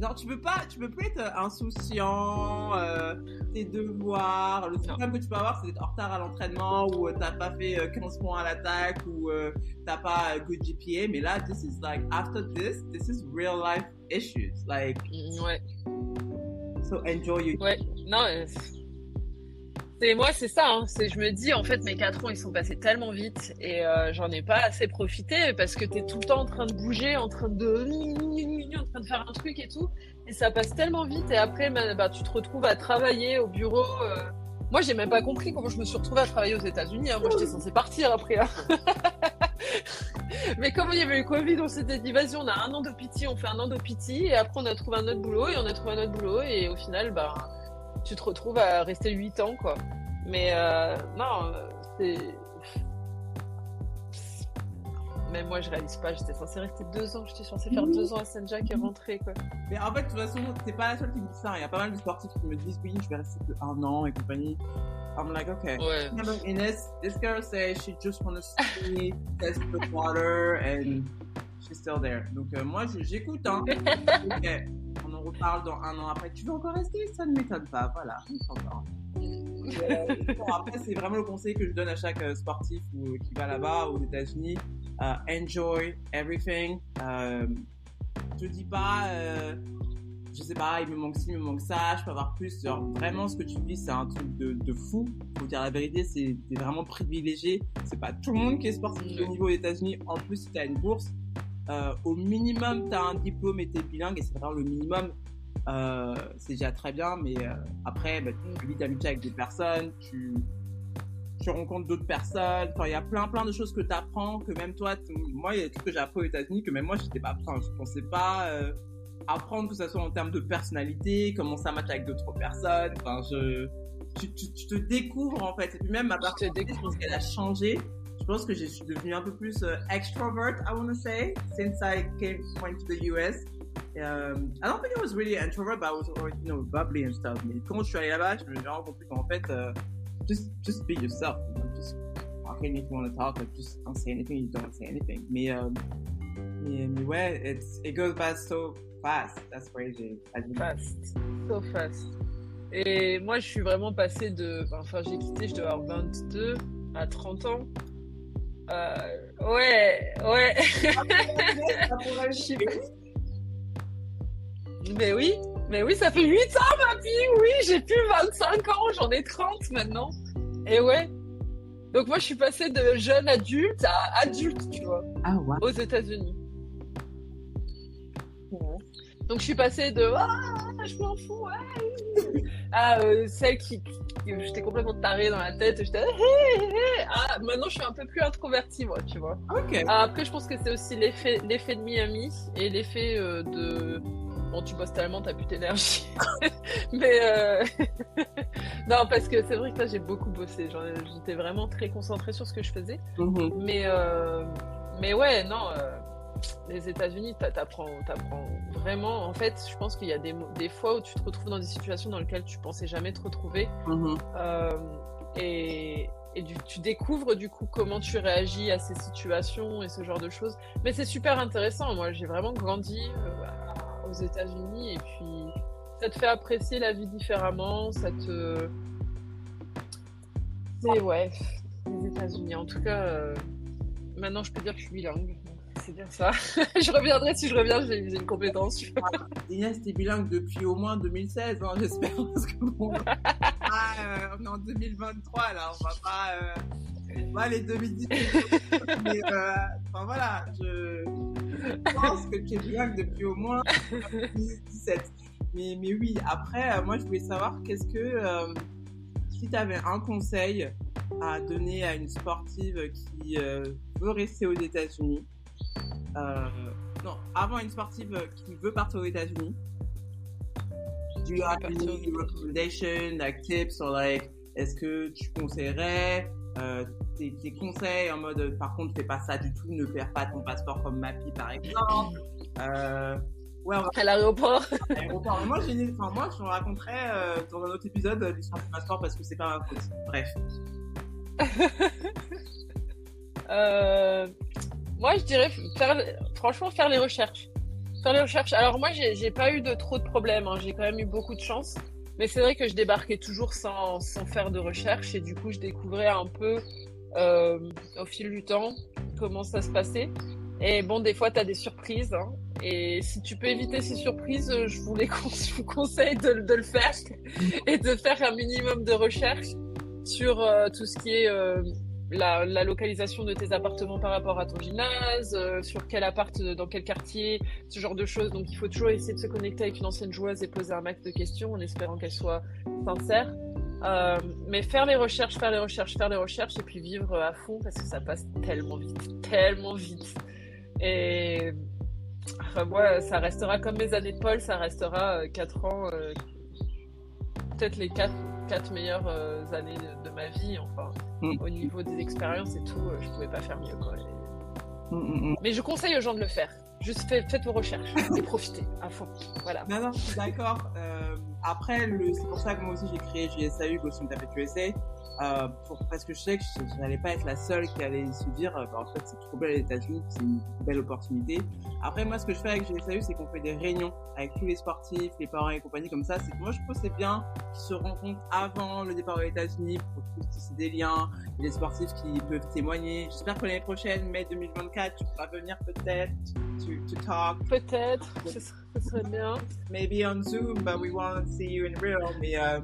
Non, tu peux pas, tu peux pas être insouciant, euh, tes devoirs. Le problème que tu peux avoir, c'est d'être en retard à l'entraînement ou euh, t'as pas fait euh, 15 points à l'attaque ou euh, t'as pas euh, good GPA. Mais là, this is like, after this, this is real life issues. Like, Mm, Ouais, so enjoy your ouais. Non, euh, c'est moi, c'est ça. Hein. C'est, je me dis, en fait, mes quatre ans, ils sont passés tellement vite et euh, j'en ai pas assez profité parce que t'es tout le temps en train de bouger, en train de, en train de faire un truc et tout, et ça passe tellement vite. Et après, bah, bah, tu te retrouves à travailler au bureau. euh. Moi, j'ai même pas compris comment je me suis retrouvée à travailler aux États-Unis. hein. Moi, j'étais censée partir après. hein. Mais comme il y avait eu Covid, on s'était dit, vas-y, on a un an d'OPT, on fait un an d'OPT, et après, on a trouvé un autre boulot, et on a trouvé un autre boulot, et au final, bah, tu te retrouves à rester 8 ans, quoi. Mais euh, non, c'est. Même moi, je réalise pas, j'étais censée rester deux ans, j'étais censée faire deux ans à Saint Jack et rentrer, quoi. Mais en fait, de toute façon, t'es pas la seule qui me dit ça. Il y a pas mal de sportifs qui me disent oui, je vais rester que un an et compagnie. I'm like, okay. Ouais. Yeah, but Ines, this girl says she just want to see, test the water, and she's still there. Donc, euh, moi, j'écoute, hein. Ok. On en reparle dans un an après. Tu veux encore rester? Ça ne m'étonne pas. Voilà. va. Euh, bon, après, c'est vraiment le conseil que je donne à chaque euh, sportif ou, qui va là-bas aux États-Unis. Euh, enjoy everything. Euh, je dis pas, euh, je sais pas, il me manque ci, il me manque ça, je peux avoir plus. Genre, vraiment, ce que tu vis, c'est un truc de, de fou. Faut dire la vérité, c'est vraiment privilégié. C'est pas tout le monde qui est sportif haut niveau aux États-Unis. En plus, si t'as une bourse, euh, au minimum, t'as un diplôme et t'es bilingue, et c'est vraiment le minimum. Euh, c'est déjà très bien, mais euh, après, bah, tu vis d'amitié avec des personnes, tu, tu rencontres d'autres personnes. Il y a plein, plein de choses que tu apprends, que même toi, moi, il y a des trucs que j'ai appris aux États-Unis que même moi, j'étais pas, enfin, je pensais pas apprendre, que ce soit en termes de personnalité, comment ça match avec d'autres personnes. Enfin, je, tu, tu, tu te découvres en fait. Et puis même ma personnalité, je pense qu'elle a changé. Je pense que je suis devenue un peu plus euh, extrovert, I want to say, since I came went to the US. Um, I don't think I was really introvert, but I was always, you know, bubbly and stuff. Mais quand je suis allé là-bas, je me suis rendu compte qu'en fait, euh, just, just be yourself. You know, just talk if you want to talk, like just don't say anything, you don't say anything. Mais, euh, mais, mais ouais, it's, it goes by so fast. That's crazy. Fast. So fast. Et moi, je suis vraiment passée de. Enfin, j'ai quitté, je devais avoir 22 à 30 ans. Euh, ouais, ouais. Mais oui, mais oui, ça fait 8 ans, ma fille, oui, j'ai plus 25 ans, j'en ai 30 maintenant. Et ouais. Donc moi, je suis passée de jeune adulte à adulte, tu vois, Ah ouais. aux États-Unis. Donc je suis passée de ah, je m'en fous, ouais. à euh, celle qui, qui- j'étais complètement tarée dans la tête, j'étais hé, hé, hé. ah, maintenant je suis un peu plus introvertie, moi, tu vois. Ok. Ah, Après, je pense que c'est aussi l'effet, l'effet de Miami et l'effet euh, de. Bon, tu bosses tellement, t'as plus d'énergie. Mais euh, non, parce que c'est vrai que là, j'ai beaucoup bossé. J'étais vraiment très concentrée sur ce que je faisais. Mhm. Mais, euh, mais ouais, non. Les États-Unis, t'a- t'apprends, t'apprends vraiment. En fait, je pense qu'il y a des, fois où tu te retrouves dans des situations dans lesquelles tu pensais jamais te retrouver. Mhm. Euh, et et du- tu découvres du coup comment tu réagis à ces situations et ce genre de choses. Mais c'est super intéressant. Moi, j'ai vraiment grandi euh, aux États-Unis et puis ça te fait apprécier la vie différemment. Ça te. C'est ouais, les États-Unis. En tout cas, euh, maintenant je peux dire que je suis bilingue. C'est bien ça. je reviendrai si je reviens, j'ai une compétence. Inès, t'es bilingue depuis au moins 2016, hein, j'espère. Parce que bon, ah, euh, on est en 2023, là, on va pas. Euh, va aller 2018. mais euh, enfin voilà, je pense que tu es bilingue depuis au moins 2017. Mais, mais oui, après, euh, moi, je voulais savoir qu'est-ce que. euh, si tu avais un conseil à donner à une sportive qui veut rester aux États-Unis, non, avant une sportive qui veut partir aux États-Unis, do you have any États-Unis. recommendations, like tips, or like, est-ce que tu conseillerais euh, tes, tes conseils en mode, euh, par contre, fais pas ça du tout, ne perds pas ton passeport comme Mappy par exemple. Euh, ouais, on va À l'aéroport. Moi, une- enfin, moi, je vous raconterai euh, dans un autre épisode euh, l'histoire du passeport parce que c'est pas ma faute. Bref. Moi, je dirais franchement faire les recherches. Faire les recherches. Alors moi, j'ai pas eu de trop de problèmes. hein. J'ai quand même eu beaucoup de chance. Mais c'est vrai que je débarquais toujours sans, sans faire de recherche et du coup, je découvrais un peu euh, au fil du temps comment ça se passait. Et bon, des fois, tu as des surprises. hein. Et si tu peux éviter ces surprises, je vous, les conseille de, de le faire et de faire un minimum de recherche sur euh, tout ce qui est euh, la, localisation de tes appartements par rapport à ton gymnase, euh, sur quel appart, euh, dans quel quartier, ce genre de choses. Donc il faut toujours essayer de se connecter avec une ancienne joueuse et poser un max de questions en espérant qu'elle soit sincère. Euh, mais faire les recherches, faire les recherches, faire les recherches et puis vivre à fond parce que ça passe tellement vite, tellement vite. Et enfin, moi, ça restera comme mes années de Paul, ça restera 4 ans, peut-être les 4 quatre meilleures euh, années de, de ma vie. Enfin, Mm. au niveau des expériences et tout, euh, je pouvais pas faire mieux. Quoi. Et- Mm, mm. Mais je conseille aux gens de le faire. Juste faites, vos recherches et profitez à fond. Voilà. Non, non, d'accord. Après, c'est pour ça que moi aussi j'ai créé GSAU, Ghost Tapet USA. Euh, pour, parce que je sais que je n'allais pas être la seule qui allait se dire euh, bah, en fait c'est trop belle les États-Unis, c'est une belle opportunité. Après moi ce que je fais avec GSAU c'est qu'on fait des réunions avec tous les sportifs, les parents et compagnie comme ça. C'est moi je trouve c'est bien qu'ils se rencontrent avant le départ aux États-Unis pour tisser des liens, des sportifs qui peuvent témoigner. J'espère que l'année prochaine, mai 2024, tu pourras venir peut-être to, to talk. Peut-être, ce, serait bien. Maybe on Zoom, but we want to see you in real. Mais euh,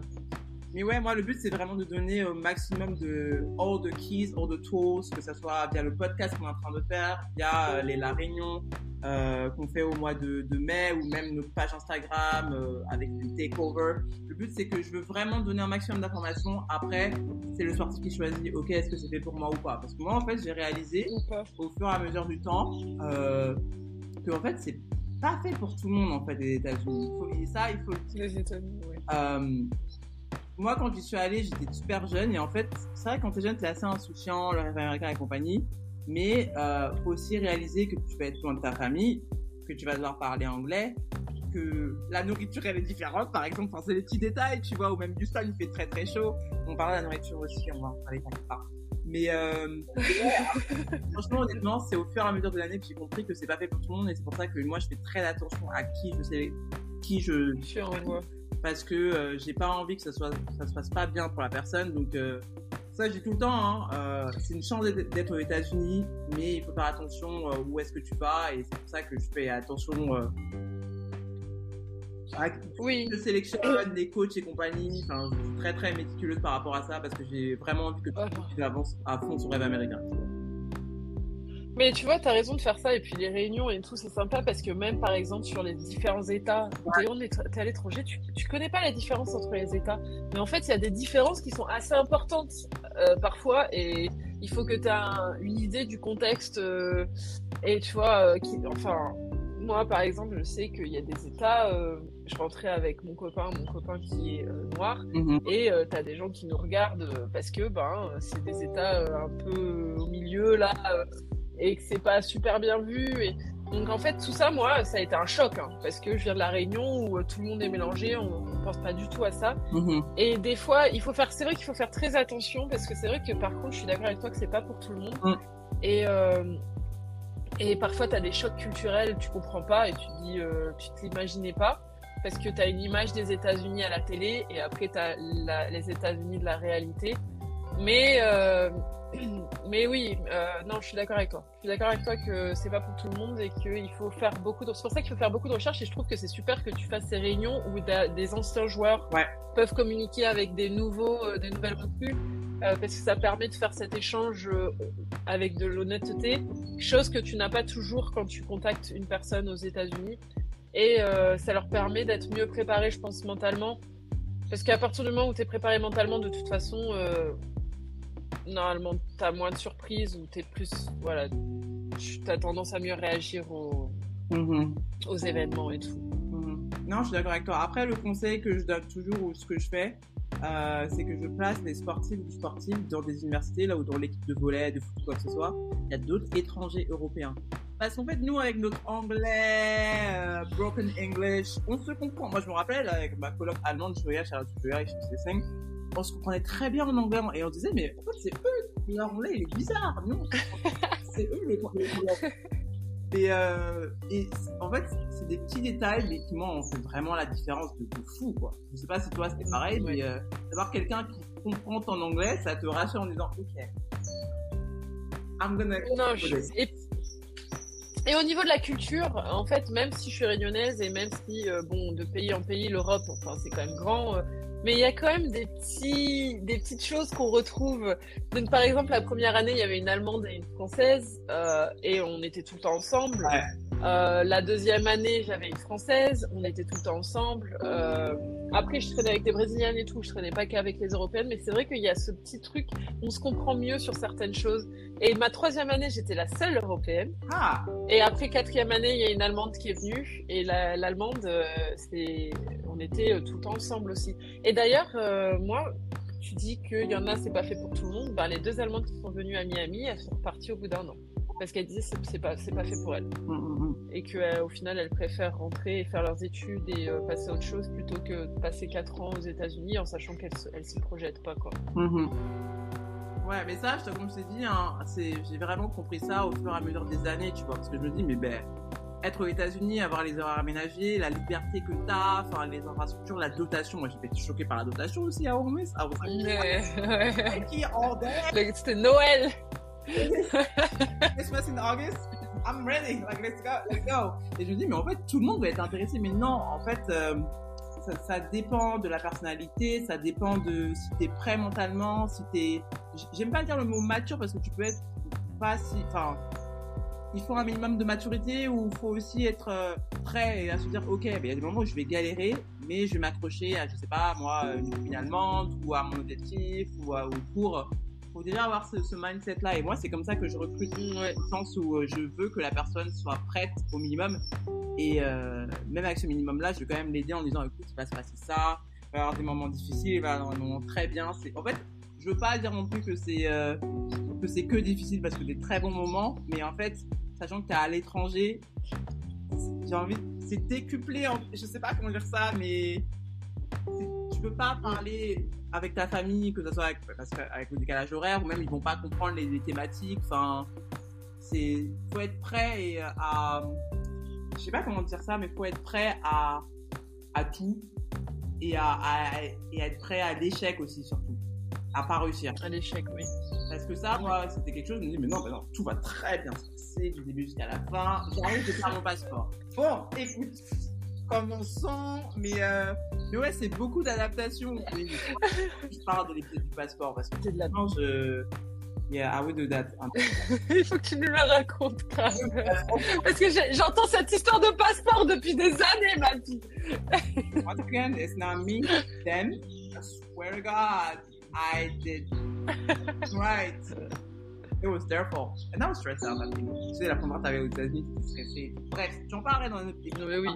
mais ouais, moi, le but, c'est vraiment de donner au maximum de all the keys, all the tools, que ce soit via le podcast qu'on est en train de faire, via euh, les, la réunion euh, qu'on fait au mois de, de, mai ou même nos pages Instagram euh, avec des takeovers. Le but, c'est que je veux vraiment donner un maximum d'informations. Après, c'est le sportif qui choisit, OK, est-ce que c'est fait pour moi ou pas? Parce que moi, en fait, j'ai réalisé au fur et à mesure du temps que, en fait, c'est pas fait pour tout le monde, en fait, les États-Unis. Il faut ça, il faut le dire. Les États-Unis, oui. Euh, moi, quand j'y suis allée, j'étais super jeune. Et en fait, c'est vrai, quand t'es jeune, t'es assez insouciant, le rêve américain et compagnie. Mais euh, faut aussi réaliser que tu vas être loin de ta famille, que tu vas devoir parler anglais, que la nourriture, elle est différente. Par exemple, enfin, c'est des petits détails, tu vois. Ou même Houston, il fait très très chaud. On parle de la nourriture aussi, on va en parler quelque part. Mais euh, franchement, honnêtement, c'est au fur et à mesure de l'année que j'ai compris que c'est pas fait pour tout le monde. Et c'est pour ça que moi, je fais très attention à qui je sais, qui je... Parce que euh, j'ai pas envie que ça soit ça se passe pas bien pour la personne donc euh, ça j'ai tout le temps hein, c'est une chance d'être aux États-Unis mais il faut faire attention où est-ce que tu vas et c'est pour ça que je fais attention oui. je sélectionne les coachs et compagnie enfin je suis très très méticuleuse par rapport à ça parce que j'ai vraiment envie que tu avances à fond sur rêve américain mais tu vois, tu as raison de faire ça. Et puis les réunions et tout, c'est sympa parce que même par exemple sur les différents États, ouais. tu es à l'étranger, tu, tu connais pas la différence entre les États. Mais en fait, il y a des différences qui sont assez importantes euh, parfois. Et il faut que tu aies une idée du contexte. Euh, et tu vois, euh, qui, enfin, moi par exemple, je sais qu'il y a des États. Euh, je rentrais avec mon copain, mon copain qui est euh, noir, mm-hmm. et tu as des gens qui nous regardent parce que ben, c'est des États un peu au milieu là et que c'est pas super bien vu. Et... Donc en fait, tout ça, moi, ça a été un choc, hein, parce que je viens de la Réunion où euh, tout le monde est mélangé, on, ne pense pas du tout à ça. Mm-hmm. Et des fois, il faut faire, c'est vrai qu'il faut faire très attention, parce que c'est vrai que par contre, je suis d'accord avec toi que c'est pas pour tout le monde. Mm. Et euh, et parfois, tu as des chocs culturels, tu comprends pas et tu te dis, euh, tu t'imaginais pas. Parce que tu as une image des États-Unis à la télé et après, tu as les États-Unis de la réalité. Mais, euh, mais oui, euh, non, je suis d'accord avec toi. Je suis d'accord avec toi que c'est pas pour tout le monde et qu'il faut faire beaucoup de. C'est pour ça qu'il faut faire beaucoup de recherches et je trouve que c'est super que tu fasses ces réunions où des anciens joueurs peuvent communiquer avec des nouveaux, euh, des nouvelles recrues. parce que ça permet de faire cet échange avec de l'honnêteté, chose que tu n'as pas toujours quand tu contactes une personne aux États-Unis. Et ça leur permet d'être mieux préparés, je pense, mentalement. Parce qu'à partir du moment où tu es préparé mentalement, de toute façon, normalement, tu as moins de surprises ou tu plus. Voilà, tu as tendance à mieux réagir aux, mm-hmm. aux événements et tout. Mm-hmm. Non, je suis d'accord avec toi. Après, le conseil que je donne toujours ou ce que je fais, euh, c'est que je place les sportifs ou sportifs dans des universités, là où dans l'équipe de volet, de foot, quoi que ce soit, il y a d'autres étrangers européens. Parce qu'en fait, nous, avec notre anglais, euh, broken English, on se comprend. Moi, je me rappelle, avec ma coloc allemande, je regarde Charlotte Joya, je 5 on se comprenait très bien en anglais et on disait mais en fait c'est eux leur anglais il est bizarre non c'est eux les, et, euh, et en fait c'est des petits détails mais qui moi fait vraiment la différence de, fou quoi. Je sais pas si toi c'était pareil mais euh, d'avoir quelqu'un qui comprend ton anglais ça te rassure en disant ok. I'm gonna non, et... Et au niveau de la culture, en fait, même si je suis réunionnaise et même si, euh, bon, de pays en pays, l'Europe, enfin, c'est quand même grand, mais il y a quand même des, petits, des petites choses qu'on retrouve. Donc, par exemple, la première année, il y avait une Allemande et une Française, euh, et on était tout le temps ensemble. Euh, la deuxième année, j'avais une Française, on était tout le temps ensemble. Euh, après, je traînais avec des Brésiliennes et tout, je traînais pas qu'avec les Européennes, mais c'est vrai qu'il y a ce petit truc, on se comprend mieux sur certaines choses. Et ma troisième année, j'étais la seule Européenne. Ah. Et après quatrième année, il y a une Allemande qui est venue, et l'Allemande, euh, c'est, on était tout le temps ensemble aussi. Et d'ailleurs, moi, tu dis qu'il y en a, c'est pas fait pour tout le monde. Ben, les deux Allemandes qui sont venues à Miami, elles sont reparties au bout d'un an. Parce qu'elle disait que c'est pas, c'est pas fait pour elle. Mm, mm, mm. Et qu'au final, elle préfère rentrer et faire leurs études et euh, passer à autre chose plutôt que de passer 4 ans aux États-Unis en sachant qu'elle se- elle s'y projette pas. Quoi. Ouais, mais ça, je te- comme je t'ai dit, hein, c'est, j'ai vraiment compris ça au fur et à mesure des années, tu vois, parce que je me dis, mais ben, être aux États-Unis, avoir les horaires aménagés, la liberté que t'as, enfin, les infrastructures, la dotation, moi j'ai été choquée par la dotation aussi à Ouais, ouais. day. Le- C'était Noël Christmas in August, I'm ready, like let's go, let's go. Et je me dis, mais en fait, tout le monde va être intéressé, mais non, en fait, euh, ça, dépend de la personnalité, ça dépend de si t'es prêt mentalement, si t'es, j'aime pas dire le mot mature parce que tu peux être pas si, il faut un minimum de maturité ou il faut aussi être euh, prêt à se dire, ok, ben, il y a des moments où je vais galérer, mais je vais m'accrocher à, je sais pas, moi, une copine allemande ou à mon objectif ou au cours. Faut déjà avoir ce, ce mindset-là. Et moi, c'est comme ça que je recrute Ouais. au sens où euh, je veux que la personne soit prête au minimum. Et euh, même avec ce minimum-là, je vais quand même l'aider en disant écoute, il va se passer ça, il va y avoir des moments difficiles, il va y avoir des moments très bien. C'est... En fait, je veux pas dire non plus que c'est, euh, que c'est que difficile parce que des très bons moments, mais en fait, sachant que tu es à l'étranger, j'ai envie, c'est décuplé, en... je sais pas comment dire ça, mais c'est- tu peux pas parler avec ta famille, que ce soit avec, parce que- avec le décalage horaire, ou même ils vont pas comprendre les, les thématiques. Enfin, c'est faut être prêt et à, je sais pas comment dire ça, mais faut être prêt à à tout et à, à- et être prêt à l'échec aussi surtout, à pas réussir. À l'échec, oui. Parce que ça, moi, c'était quelque chose, je me dis, mais non, mais non, tout va très bien se passer du début jusqu'à la fin. J'arrive de faire mon passeport. Bon, écoute, commençons, mais, euh, mais ouais, c'est beaucoup d'adaptation. Oui, Je parle de l'épisode du passeport parce que C'est de la... je. Yeah, I would do that. Il faut que tu nous la racontes, grave. Parce que j'entends cette histoire de passeport depuis des années, ma fille. Once again, it's not me. Then, I swear to God, I did right. It was their fault. And I was stressed out. I think. Tu sais, la première fois que t'avais aux États-Unis, t'étais stressé. Bref, j'en parlerai dans un autre épisode. Mais oui.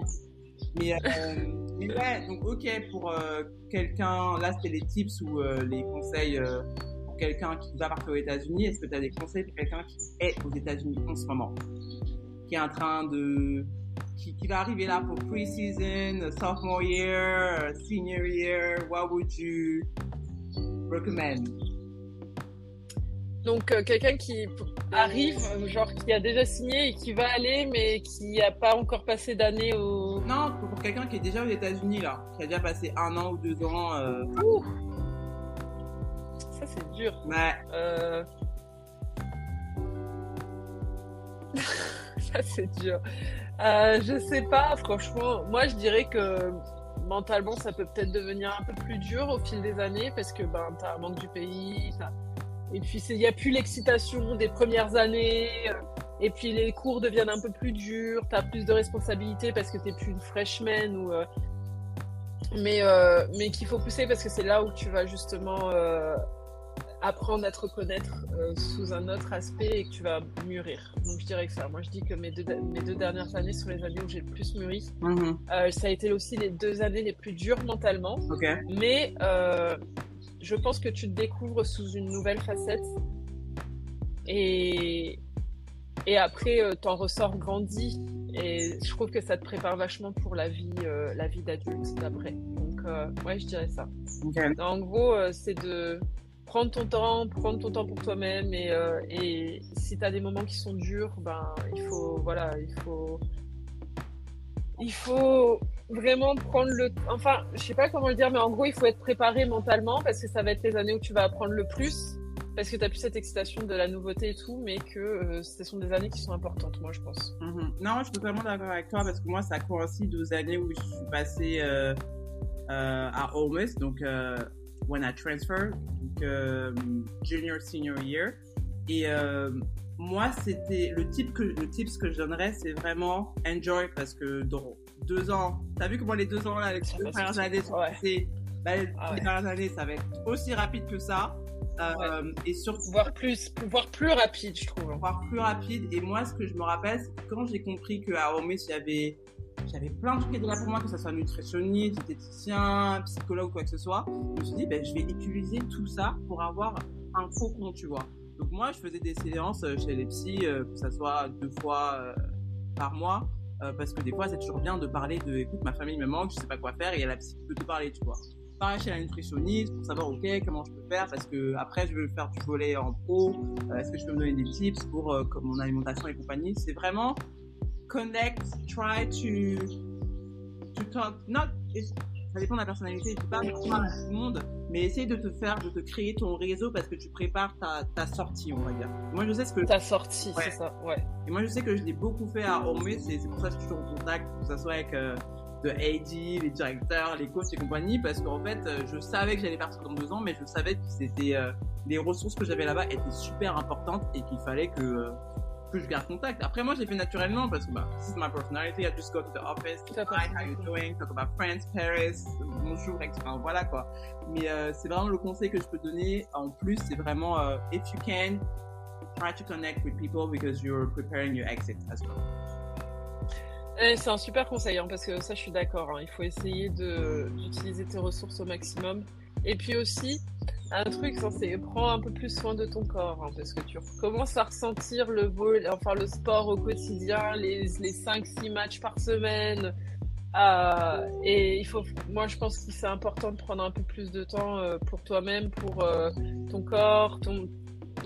Mais, euh, mais ouais, donc ok pour euh, quelqu'un, là c'était les tips ou euh, les conseils pour quelqu'un qui va partir aux États-Unis. Est-ce que tu as des conseils pour quelqu'un qui est aux États-Unis en ce moment, qui est en train de, qui, qui va arriver là pour pre-season, sophomore year, senior year? What would you recommend? Donc, euh, quelqu'un qui arrive, genre qui a déjà signé et qui va aller, mais qui n'a pas encore passé d'année au. Non, pour pour quelqu'un qui est déjà aux États-Unis là, qui a déjà passé un an ou deux ans. Euh, Ouh Ça, c'est dur. ouais. Euh... ça, c'est dur. Je sais pas, franchement. Moi, je dirais que mentalement, ça peut peut-être devenir un peu plus dur au fil des années parce que ben, t'as un manque du pays. t'as- Et puis, il n'y a plus l'excitation des premières années. euh, Et puis, les cours deviennent un peu plus durs. T'as plus de responsabilités parce que t'es plus une freshman ou. euh, Mais, euh, mais qu'il faut pousser parce que c'est là où tu vas justement euh, apprendre à te reconnaître sous un autre aspect et que tu vas mûrir. Donc je dirais que ça. Moi je dis que mes deux, mes deux dernières années sont les années où j'ai le plus mûri. Mhm. Euh, ça a été aussi les deux années les plus dures mentalement. Mais je pense que tu te découvres sous une nouvelle facette. Et, et après, euh, t'en ressors grandi. Et je trouve que ça te prépare vachement pour la vie, euh, la vie d'adulte d'après. Donc, euh, ouais, je dirais ça. En gros, euh, c'est de prendre ton temps, prendre ton temps pour toi-même. Et, et si tu as des moments qui sont durs, ben, il faut, voilà, il faut, il faut vraiment prendre le, enfin, je sais pas comment le dire, mais en gros, il faut être préparé mentalement parce que ça va être les années où tu vas apprendre le plus. Parce que tu as plus cette excitation de la nouveauté et tout, mais que euh, ce sont des années qui sont importantes, moi, je pense. Mhm. Non, je suis totalement d'accord avec toi parce que moi, ça coïncide aux années où je suis passée euh, euh, à Ole Miss, donc when I transfer, donc junior senior year. Et moi, c'était le type que le tips que je donnerais, c'est vraiment enjoy parce que dans deux ans, t'as vu comment les deux ans là, les Ça deux premières années sont passées, bah, les Ah ouais. dernières années, ça va être aussi rapide que ça. Euh, Et surtout, Voire plus, voire plus rapide, je trouve. voire plus rapide. Et moi, ce que je me rappelle, c'est quand j'ai compris qu'à Miss, il y avait, j'avais plein de trucs qui étaient là pour moi, que ce soit nutritionniste, diététicien, psychologue ou quoi que ce soit. Je me suis dit, ben, je vais utiliser tout ça pour avoir un cocon, tu vois. Donc moi, je faisais des séances chez les psys, que ce soit deux fois par mois, parce que des fois, c'est toujours bien de parler de, écoute, ma famille me manque, je sais pas quoi faire, et il y a la psy qui peut te parler, tu vois. Pareil chez la nutritionniste pour savoir ok comment je peux faire parce que après je veux faire du volet en pro est-ce que je peux me donner des tips pour mon alimentation et compagnie. C'est vraiment connect try to to talk not ça dépend de la personnalité, à tout le monde, mais essaye de te faire, de te créer ton réseau parce que tu prépares ta, ta sortie, on va dire. Moi, je sais ce que. Ta sortie, c'est ça, ouais. Et moi, je sais que je l'ai beaucoup fait à Orme, c'est pour ça que je suis toujours en contact, que ce soit avec euh, de AD, les directeurs, les coachs et compagnie, parce qu'en fait, euh, je savais que j'allais partir dans deux ans, mais je savais que c'était euh, les ressources que j'avais là-bas étaient super importantes et qu'il fallait que que je garde contact. Après, moi, j'ai fait naturellement parce que bah, this is my personality. I just go to the office, hi, how you doing, talk about friends, Paris, bonjour, etc. Voilà quoi. Mais euh, c'est vraiment le conseil que je peux donner. En plus, c'est vraiment euh, if you can, try to connect with people because you're preparing your exit as well. C'est un super conseil hein, parce que ça, je suis d'accord. Hein. Il faut essayer d'utiliser tes ressources au maximum. Et puis aussi, un truc, c'est prendre un peu plus soin de ton corps, hein, parce que tu commences à ressentir le vol, enfin le sport au quotidien, les, les 5-6 matchs par semaine. Euh, et il faut, moi je pense que c'est important de prendre un peu plus de temps euh, pour toi-même, pour euh, ton corps. Ton...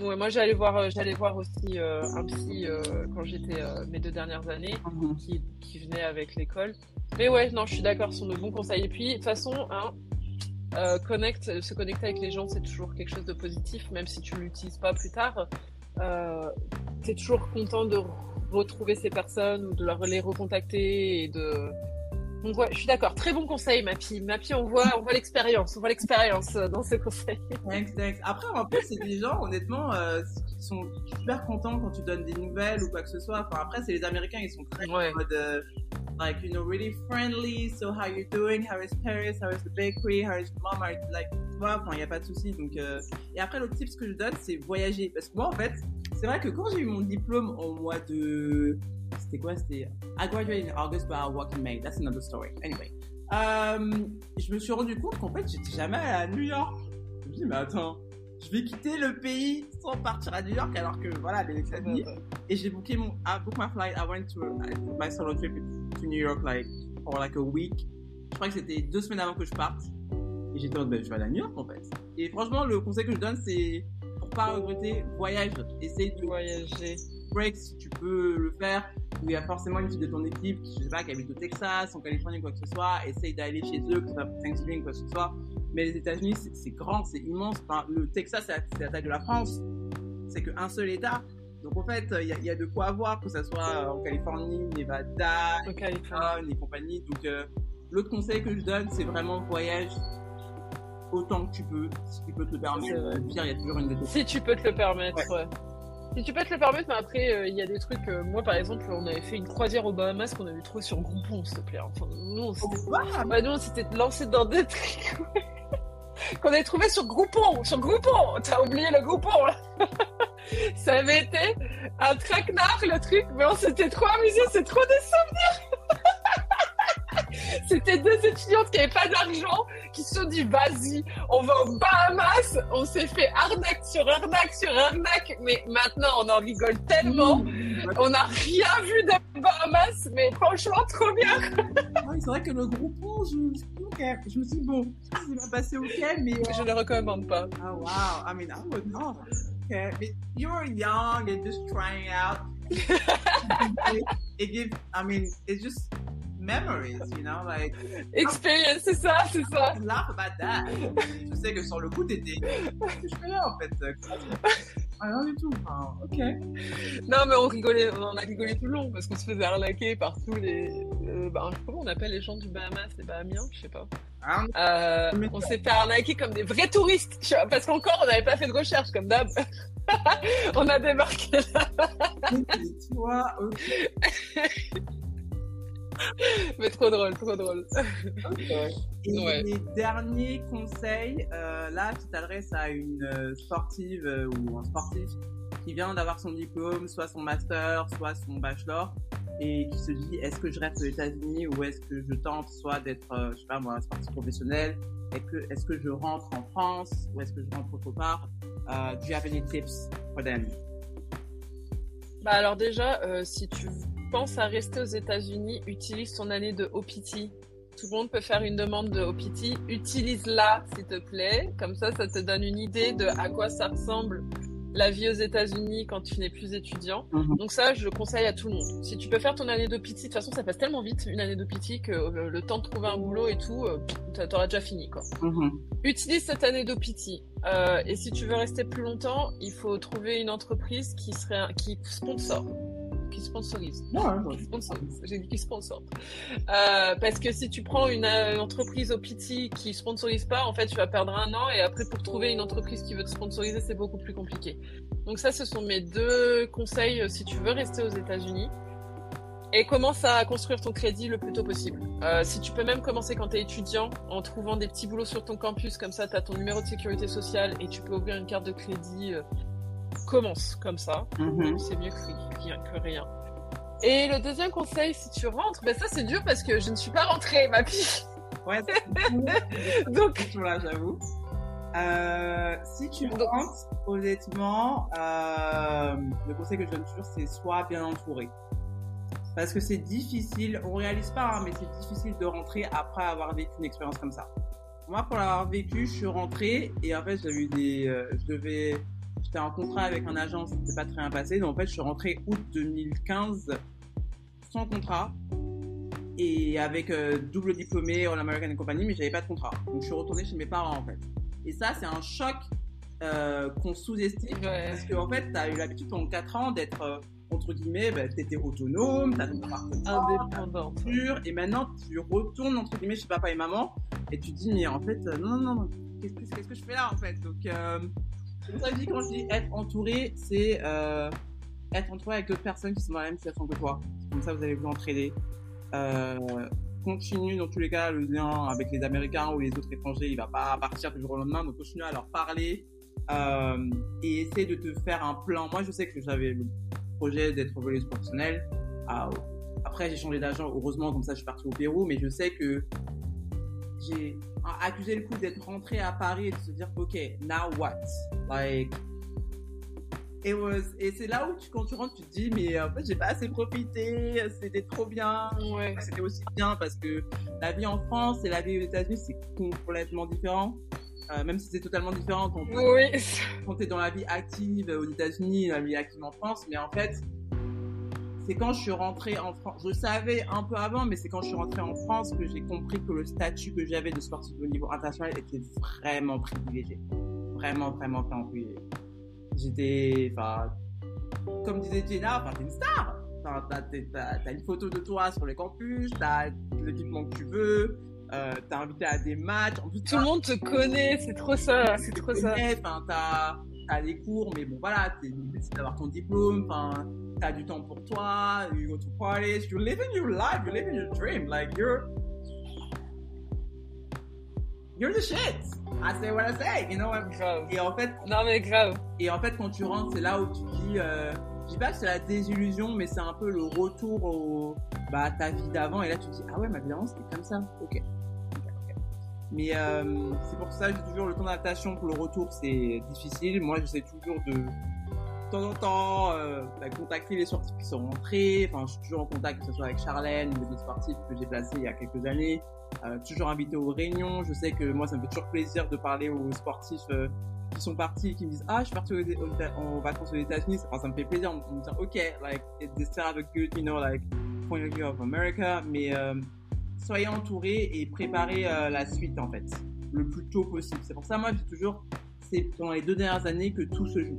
moi j'allais voir, j'allais voir aussi un psy quand j'étais mes deux dernières années, mhm. qui, qui venait avec l'école. Mais ouais, non, je suis d'accord, sur de bons conseils. Et puis, de toute façon, hein, euh, connect, se connecter avec les gens, c'est toujours quelque chose de positif, même si tu ne l'utilises pas plus tard. Euh, tu es toujours content de retrouver ces personnes ou de les recontacter et de. Donc ouais, je suis d'accord. Très bon conseil, ma fille. Ma fille, on voit, on voit l'expérience, on voit l'expérience euh, dans ce conseil. Après, en plus, c'est des gens, honnêtement, euh, qui sont super contents quand tu donnes des nouvelles ou quoi que ce soit. Enfin, après, c'est les Américains, ils sont très en mode euh, like you know really friendly. So how you doing? How is Paris? How is the bakery? How is mom? How like tu vois enfin il y a pas de souci. Donc euh... et après l'autre tip que je donne c'est voyager. Parce que moi en fait c'est vrai que quand j'ai eu mon diplôme au mois de c'était quoi? C'était I graduated in August but I work in May. That's another story. Anyway euh, je me suis rendu compte qu'en fait j'étais jamais à New York. Je me dis mais attends je vais quitter le pays sans partir à New York alors que voilà les États-Unis. Et j'ai booké mon I booked my flight. I went to my solo trip to New York like for like a week. Je crois que c'était deux semaines avant que je parte. Et j'étais en mode ben, je vais aller à New York en fait. Et franchement le conseil que je donne c'est pour pas regretter voyage. Essaye de voyager break si tu peux le faire où il y a forcément une fille de ton équipe qui je sais pas qui habite au Texas en Californie quoi que ce soit essaye d'aller chez eux que ce soit Thanksgiving quoi que ce soit mais les États-Unis, c'est grand, c'est immense. Enfin, le Texas, c'est la taille de la France. C'est qu'un seul État. Donc en fait, il y, a de quoi avoir, que ce soit en Californie, Nevada, Californie et compagnie. Donc euh, l'autre conseil que je donne, c'est vraiment voyage autant que tu peux, si tu peux te le permettre. Pire, il y a toujours une Si tu peux te le permettre, ouais. Si tu peux te le permettre, mais après, euh, il y a des trucs. Euh, moi, par exemple, on avait fait une croisière au Bahamas qu'on avait trouvé sur Groupon, s'il te plaît. Enfin, nous, on s'était bah, lancé dans des trucs. qu'on avait trouvé sur Groupon. Sur Groupon T'as oublié le Groupon, là Ça avait été un traquenard, le truc, mais on s'était trop amusé, c'est trop des souvenirs C'était deux étudiantes qui n'avaient pas d'argent, qui se sont dit vas-y, on va aux Bahamas. On s'est fait arnaque sur arnaque sur arnaque, mais maintenant on en rigole tellement. Mmh. On n'a rien vu des Bahamas, mais franchement trop bien. c'est vrai que le groupe je, je, je me suis dit bon, ça s'est passé ok, mais je ne le recommande pas. Oh wow, I mean I would not. Okay, but you're young and just trying out. it gives, I mean, it's just memories, you know, like. Experience, c'est ça, c'est ça. Laugh about that. je sais que sur le coup, t'étais. Je fais là, en fait. Ah, rien du tout. Enfin, ok. Non, mais on rigolait, on a rigolé tout le long parce qu'on se faisait arnaquer par tous les. Euh, bah, comment on appelle les gens du Bahamas, les Bahamiens, je sais pas. Ah, euh, on s'est fait arnaquer comme des vrais touristes, parce qu'encore on n'avait pas fait de recherche comme d'hab. on a débarqué là. tu vois, ok. Mais trop drôle, trop drôle. Et les derniers conseils, euh, là, tu t'adresses à une euh, sportive euh, ou un sportif qui vient d'avoir son diplôme, soit son master, soit son bachelor, et qui se dit est-ce que je reste aux États-Unis ou est-ce que je tente soit d'être, euh, je sais pas moi, sportif professionnel, est-ce que, je rentre en France ou est-ce que je rentre autre part? Do you have any tips for them? Bah alors déjà, si tu penses à rester aux États-Unis, utilise ton année de OPT. Tout le monde peut faire une demande de OPT. Utilise-la, s'il te plaît. Comme ça, ça te donne une idée de à quoi ça ressemble la vie aux États-Unis quand tu n'es plus étudiant. Mhm. Donc ça, je conseille à tout le monde. Si tu peux faire ton année de PT, de toute façon, ça passe tellement vite, une année de PT, que euh, le temps de trouver un boulot et tout, euh, t'auras déjà fini, quoi. Mhm. Utilise cette année de PT. Euh, et si tu veux rester plus longtemps, il faut trouver une entreprise qui serait, qui sponsor qui sponsorise. Ouais, Qui sponsorise. J'ai dit qui sponsor. Euh, parce que si tu prends une, euh, entreprise au PT qui sponsorise pas, en fait, tu vas perdre un an et après pour trouver une entreprise qui veut te sponsoriser, c'est beaucoup plus compliqué. Donc ça, ce sont mes deux conseils euh, si tu veux rester aux États-Unis. Et commence à construire ton crédit le plus tôt possible. Euh, si tu peux même commencer quand tu es étudiant en trouvant des petits boulots sur ton campus, comme ça tu as ton numéro de sécurité sociale et tu peux ouvrir une carte de crédit commence comme ça. Mhm. C'est mieux que, rien- que rien. Et le deuxième conseil, si tu rentres, ben ça c'est dur parce que je ne suis pas rentrée, ma fille. Ouais, c'est Donc, là, j'avoue. Euh, si tu rentres, honnêtement, euh, le conseil que je donne toujours, c'est sois bien entouré. Parce que c'est difficile, on réalise pas, hein, mais c'est difficile de rentrer après avoir vécu une expérience comme ça. Moi, pour l'avoir vécu, je suis rentrée et en fait, j'avais eu des, euh, je devais, j'étais en contrat avec un agent, c'était pas très bien passé. Donc en fait, je suis rentrée août 2015 sans contrat et avec euh, double diplômé en American et compagnie, mais j'avais pas de contrat. Donc je suis retournée chez mes parents en fait. Et ça, c'est un choc euh, qu'on sous-estime ouais. parce qu'en fait, tu as eu l'habitude pendant 4 ans d'être, euh, entre guillemets, bah, tu étais autonome, tu as ton appartement, et maintenant tu retournes, entre guillemets, chez papa et maman, et tu te dis, mais en fait, non, non, non, qu'est-ce que, je fais là en fait? Donc, ça je dis, quand je dis être entouré, c'est euh, être entouré avec d'autres personnes qui sont dans la même situation que toi. Comme ça, vous allez vous entraider. Euh, continue dans tous les cas le lien avec les Américains ou les autres étrangers, il va pas partir du jour au lendemain, donc continue à leur parler euh, et essaie de te faire un plan. Moi, je sais que j'avais le projet d'être voleuse professionnelle. Ah, après, j'ai changé d'agent, heureusement, comme ça, je suis partie au Pérou, mais je sais que j'ai accusé le coup d'être rentré à Paris et de se dire, OK, now what? Like, it was, et c'est là où tu, quand tu rentres, tu te dis, mais en fait, j'ai pas assez profité, c'était trop bien. Ouais. C'était aussi bien parce que la vie en France et la vie aux États-Unis, c'est complètement différent. Euh, même si c'est totalement différent quand, Oui. quand tu es dans la vie active aux États-Unis, la vie active en France. Mais en fait, c'est quand je suis rentrée en France. Je savais un peu avant, mais c'est quand je suis rentrée en France que j'ai compris que le statut que j'avais de sportif au niveau international était vraiment privilégié. Vraiment, vraiment, vraiment privilégié. J'étais, enfin, comme disait Jenna, enfin, t'es une star. T'as, t'es- t'as- t'as une photo de toi sur les campus, t'as l'équipement que tu veux, euh, t'es invité à des matchs. En plus, Tout le monde te connaît, c'est trop ça, c'est trop ça. connais, Enfin, t'as, t'as les cours, mais bon, voilà, t'es l'idée, c'est d'avoir ton diplôme. Enfin, t'as du temps pour toi. You go to parties. You're living your life. You're living your dream. Like you're, you're the shit. I say what I say. You know? Grave. Et en fait, Non mais grave. et en fait, quand tu rentres, c'est là où tu dis, euh, je dis pas que c'est la désillusion, mais c'est un peu le retour au, bah, à ta vie d'avant. Et là, tu te dis, ah ouais, ma vie d'avant, c'était comme ça. Ok. Mais euh, c'est pour ça que dis toujours le temps d'adaptation pour le retour, c'est difficile. Moi, j'essaie toujours de, de temps en temps, euh, bah, contacter les sportifs qui sont rentrés. Enfin, je suis toujours en contact, que ce soit avec Charlène ou des sportifs que j'ai placés il y a quelques années. Euh, toujours invité aux réunions. Je sais que moi, ça me fait toujours plaisir de parler aux sportifs euh, qui sont partis, qui me disent ah je suis parti en vacances aux États-Unis. Enfin, ça me fait plaisir de me dire ok like it- they still have a good you know like point of view of America, mais euh, soyez entourés et préparez euh, la suite en fait le plus tôt possible. C'est pour ça moi je dis toujours c'est dans les deux dernières années que tout se joue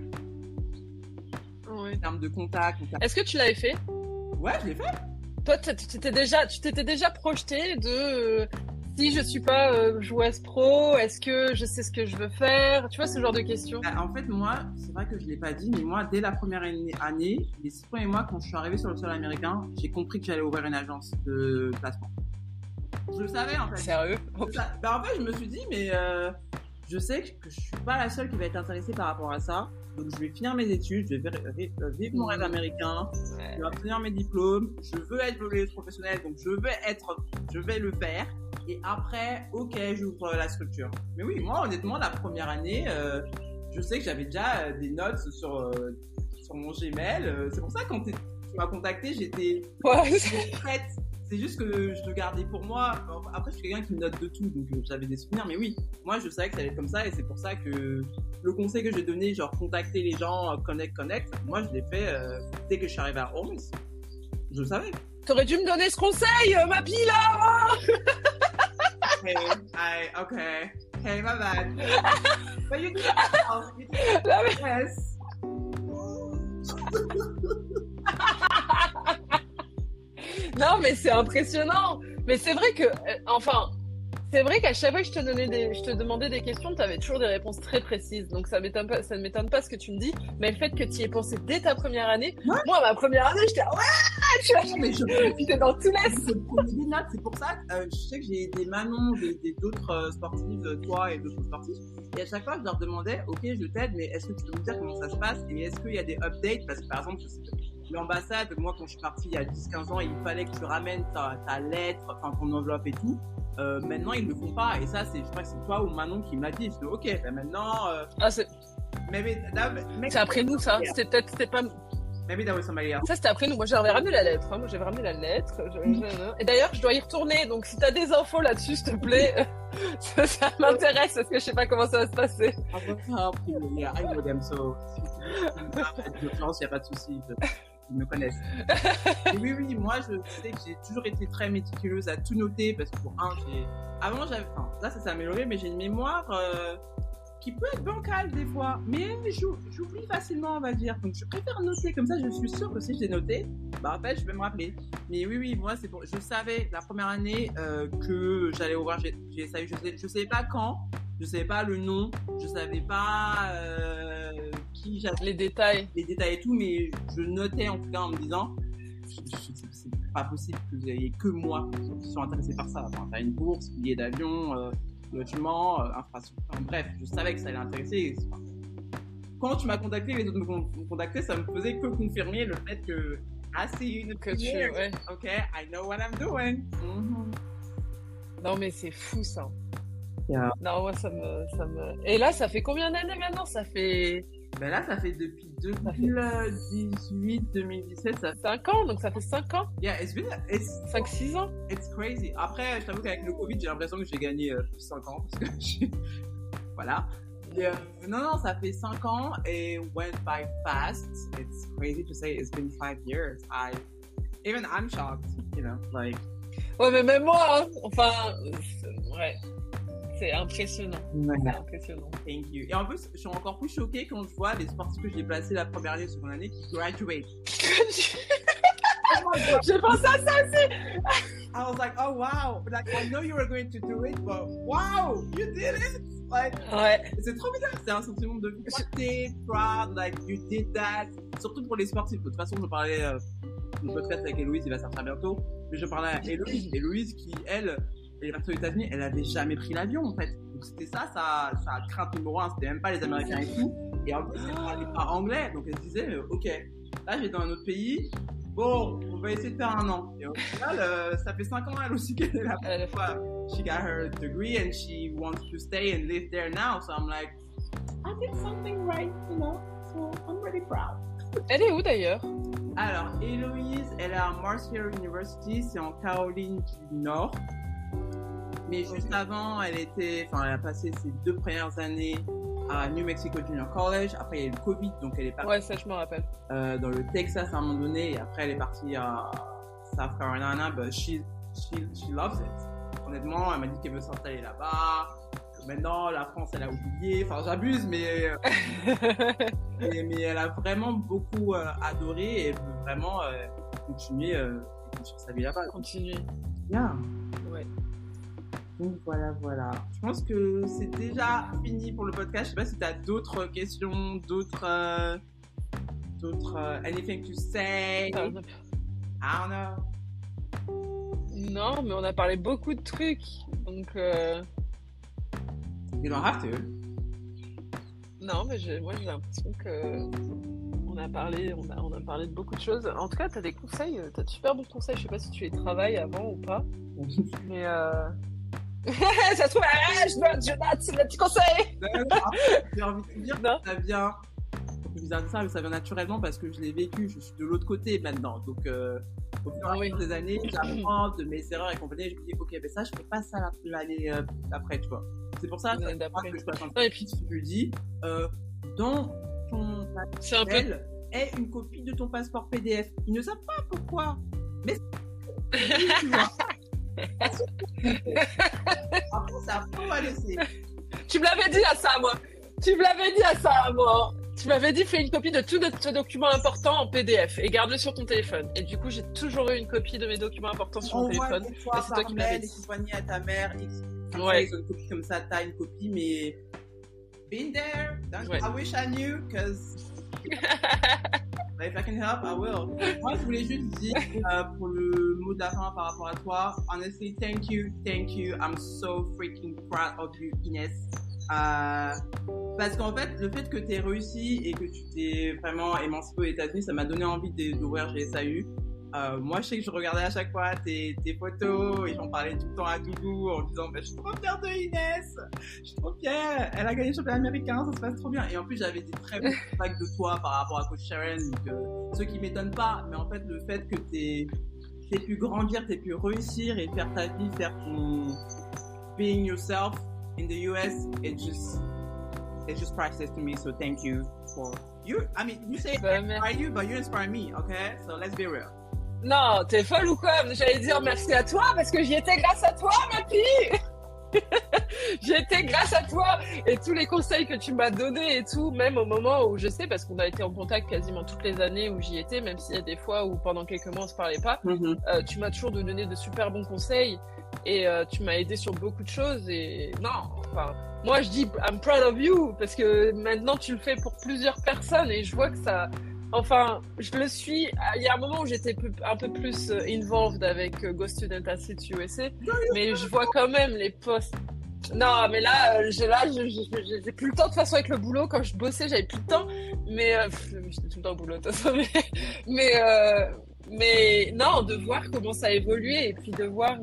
Ouais. en termes de contact. Est-ce que tu l'avais fait? Ouais je l'ai fait. Toi, tu t'étais déjà, tu t'étais déjà projeté de euh, si je suis pas euh, joueuse pro, est-ce que je sais ce que je veux faire? Tu vois ce genre de questions. Bah, En fait, moi, c'est vrai que je l'ai pas dit, mais moi, dès la première année, année, les six premiers mois, quand je suis arrivée sur le sol américain, j'ai compris que j'allais ouvrir une agence de placement. Je le savais, en fait. Sérieux Ça- bah, en fait, je me suis dit, mais euh, je sais que je suis pas la seule qui va être intéressée par rapport à ça. Donc, je vais finir mes études, je vais ver- euh, vivre mon rêve américain, je vais obtenir mes diplômes, je veux être voleuse professionnelle, donc je vais être, je vais le faire. Et après, ok, j'ouvre la structure. Mais oui, moi, honnêtement, la première année, euh, je sais que j'avais déjà des notes sur, euh, sur mon Gmail. C'est pour ça que quand tu m'as contacté, j'étais Ouais. j'étais prête. C'est juste que je le gardais pour moi. Après, je suis quelqu'un qui me note de tout, donc euh, j'avais des souvenirs. Mais oui, moi, je savais que ça allait être comme ça, et c'est pour ça que le conseil que j'ai donné, genre contacter les gens, euh, connect, connect, moi, je l'ai fait euh, dès que je suis arrivée à Holmes. Je le savais. T'aurais dû me donner ce conseil, ma pile là Hey, I, okay. Hey, my bad. But you did it well. You did it. Yes. Non, mais c'est impressionnant. Mais c'est vrai que, euh, enfin, c'est vrai qu'à chaque fois que je te, donnais des, je te demandais des questions, tu avais toujours des réponses très précises. Donc ça, m'étonne pas, ça ne m'étonne pas ce que tu me dis. Mais le fait que tu y aies pensé dès ta première année, Ouais. moi, ma première année, j'étais, ouais, tu mais je dans tous les. Je prenais des notes, c'est pour ça que euh, je sais que j'ai des Manon, des, d'autres euh, sportives, euh, toi et d'autres sportifs, et à chaque fois je leur demandais, ok je t'aide, mais est-ce que tu peux me dire comment ça se passe et est-ce qu'il y a des updates? Parce que par exemple, je sais que l'ambassade, moi quand je suis partie il y a 10-15 ans, il fallait que tu ramènes ta, ta lettre, enfin ton enveloppe et tout. Euh, maintenant ils le font pas et ça c'est, je crois que c'est toi ou Manon qui m'a dit, je dis ok, ben maintenant, euh, Ah, c'est maybe, that, maybe, c'est après nous, ça. C'était peut-être, c'était pas. maybe that was somebody else. Ça, c'était après nous. Moi, j'avais ramené la lettre. hein. Moi, j'avais ramené la lettre. Et d'ailleurs, je dois y retourner. Donc, si t'as des infos là-dessus, s'il te plaît, ça, ça m'intéresse parce que je sais pas comment ça va se passer. Yeah, I know them, so il n'y a pas de souci. Me connaissent. Et oui, oui, moi, je sais que j'ai toujours été très méticuleuse à tout noter parce que pour un, j'ai. Avant, j'avais. Enfin, là, ça s'est amélioré, mais j'ai une mémoire euh, qui peut être bancale des fois. Mais j'ou- j'oublie facilement, on va dire. Donc, je préfère noter. Comme ça, je suis sûre que si je l'ai noté, bah, en fait, je vais me rappeler. Mais oui, oui, moi, c'est pour. Je savais la première année euh, que j'allais ouvrir GSAU. Je sais, je savais pas quand, je savais pas le nom, je savais pas euh, qui j'avais Les détails. les détails et tout, mais je notais en tout cas en me disant, c'est pas possible que vous ayez que moi qui soit intéressé par ça. Enfin, une bourse, billet d'avion, euh, logement, euh, infrastructure. Enfin, bref, je savais que ça allait intéresser. Enfin, Quand tu m'as contacté, les autres me con- me contactaient, ça me faisait que confirmer le fait que ah c'est une Que tu, première. ouais. Ok, I know what I'm doing. Mhm. Non, mais c'est fou, ça. Yeah. Non, moi, ça me, ça me. Et là, ça fait combien d'années maintenant? Ça fait Ben là, ça fait depuis Ça fait- 2018, 2017, ça. 5 ans, donc ça fait 5 ans Yeah, it's been, it's 5-6 ans It's crazy. Après, je t'avoue qu'avec le Covid, j'ai l'impression que j'ai gagné euh, plus 5 ans parce que j'ai- voilà. Non, non, ça fait 5 ans et went by fast. It's crazy to say it's been 5 years. I even I'm shocked, you know, like Ouais, mais même moi, hein. enfin, ouais. C'est impressionnant. C'est impressionnant. thank you. Et en plus, je suis encore plus choquée quand je vois les sportifs que j'ai placés la première année, seconde année qui graduate. J'ai pensé à ça aussi I was like, oh wow, But, like I know you were going to do it, but wow, you did it. Like Ouais. C'est trop bizarre, c'est un sentiment de fierté, proud, like you did that. Surtout pour les sportifs. De toute façon, je parlais euh, du podcast avec Héloïse, il va sortir bientôt. Mais je parlais à Héloïse, Héloïse qui, elle, elle est partie aux États-Unis, elle avait jamais pris l'avion en fait. Donc c'était ça, sa, sa crainte numéro un, c'était même pas les Américains et tout. Et en plus, elle parlait pas anglais, donc elle se disait, euh, ok, là j'ai dans un autre pays, bon, on va essayer de faire un an. Et au final, euh, ça fait cinq ans elle aussi qu'elle est là. Elle a fait- she got her degree and she wants to stay and live there now. So I'm like, I did something right, you know? So I'm really proud. Elle est où d'ailleurs? Alors, Héloïse, elle est à Marshall University, c'est en Caroline du Nord. Mais juste avant, elle était, enfin, elle a passé ses deux premières années à New Mexico Junior College. Après, il y a eu le Covid, donc elle est partie Ouais, ça, je me rappelle. euh, dans le Texas à un moment donné. Et après, elle est partie à South Carolina. But she, she, she loves it. Honnêtement, elle m'a dit qu'elle veut s'installer là-bas. Maintenant, la France, elle a oublié. Enfin, j'abuse, mais, euh, mais, mais elle a vraiment beaucoup euh, adoré et veut vraiment euh, continuer, euh, continuer sa vie là-bas. Continue. Yeah. Donc voilà, voilà. Je pense que c'est déjà fini pour le podcast. Je sais pas si tu as d'autres questions, d'autres. euh, d'autres. euh, anything to say? I don't know. Non, mais on a parlé beaucoup de trucs. Donc, euh, You don't have to. Non, mais moi j'ai l'impression que on a parlé, on a, on a parlé de beaucoup de choses. En tout cas, tu as des conseils, tu as de super bons conseils. Je sais pas si tu les travailles avant ou pas, mais euh... ça se trouve, ah, je dois, je dois, des petits conseils. J'ai envie de te dire, non. ça vient, c'est bizarre de ça, mais ça vient naturellement parce que je l'ai vécu. Je suis de l'autre côté maintenant, donc. Euh, au fur et à ah mesure des années, j'apprends de mes erreurs et compagnie. Je me dis, ok, mais ça, je fais pas ça l'année euh, d'après, tu vois. C'est pour ça que, que je passe un Et puis, tu lui dis, euh, dans ton appel, est une copie de ton passeport PDF. Ils ne savent pas pourquoi. Mais tu vois. Tu me l'avais dit à ça, moi. Tu me l'avais dit à ça, moi. Tu m'avais dit fais une copie de tous tes documents importants en PDF et garde-le sur ton téléphone. Et du coup, j'ai toujours eu une copie de mes documents importants sur mon téléphone. Et c'est toi qui m'avais dit. à ta mère. Ouais. Ils ont une copie comme ça, t'as une copie, mais been there. Ouais. I wish I knew, because if I can help, I will. Moi, je voulais juste dire euh, pour le mot fin par rapport à toi. Honestly, thank you, thank you. I'm so freaking proud of you, Inès. Euh, parce qu'en fait, le fait que tu aies réussi et que tu t'es vraiment émancipé aux États-Unis, ça m'a donné envie d'ouvrir GSAU. Euh, moi, je sais que je regardais à chaque fois tes, tes photos et j'en parlais tout le temps à Doudou en disant bah, Je suis trop fière de Inès, je suis trop fière, elle a gagné le championnat américain, ça se passe trop bien. Et en plus, j'avais des très bons feedbacks de toi par rapport à Coach Sharon, donc, euh, ce qui m'étonne pas, mais en fait, le fait que tu aies pu grandir, tu aies pu réussir et faire ta vie, faire ton being yourself in the US, it just, it's just priceless to me. So thank you for you. I mean, you say I inspire you, but you inspire me, okay? So let's be real. Non, t'es folle ou quoi? J'allais dire merci à toi parce que j'y étais grâce à toi, ma fille. J'y étais grâce à toi. Et tous les conseils que tu m'as donnés et tout, même au moment où je sais, parce qu'on a été en contact quasiment toutes les années où j'y étais, même s'il y a des fois où pendant quelques mois on se parlait pas, mm-hmm. euh, tu m'as toujours donné de super bons conseils et euh, tu m'as aidé sur beaucoup de choses et non, enfin, moi je dis I'm proud of you parce que maintenant tu le fais pour plusieurs personnes et je vois que ça, Enfin, je le suis. Il y a un moment où j'étais un peu plus euh, involved avec euh, Go Student Asset USA, mais je vois quand même les posts. Non, mais là, euh, j'ai plus le temps de toute façon avec le boulot. Quand je bossais, j'avais plus le temps. Mais j'étais tout le temps au boulot de toute façon. Mais mais, mais non, de voir comment ça a évolué et puis de voir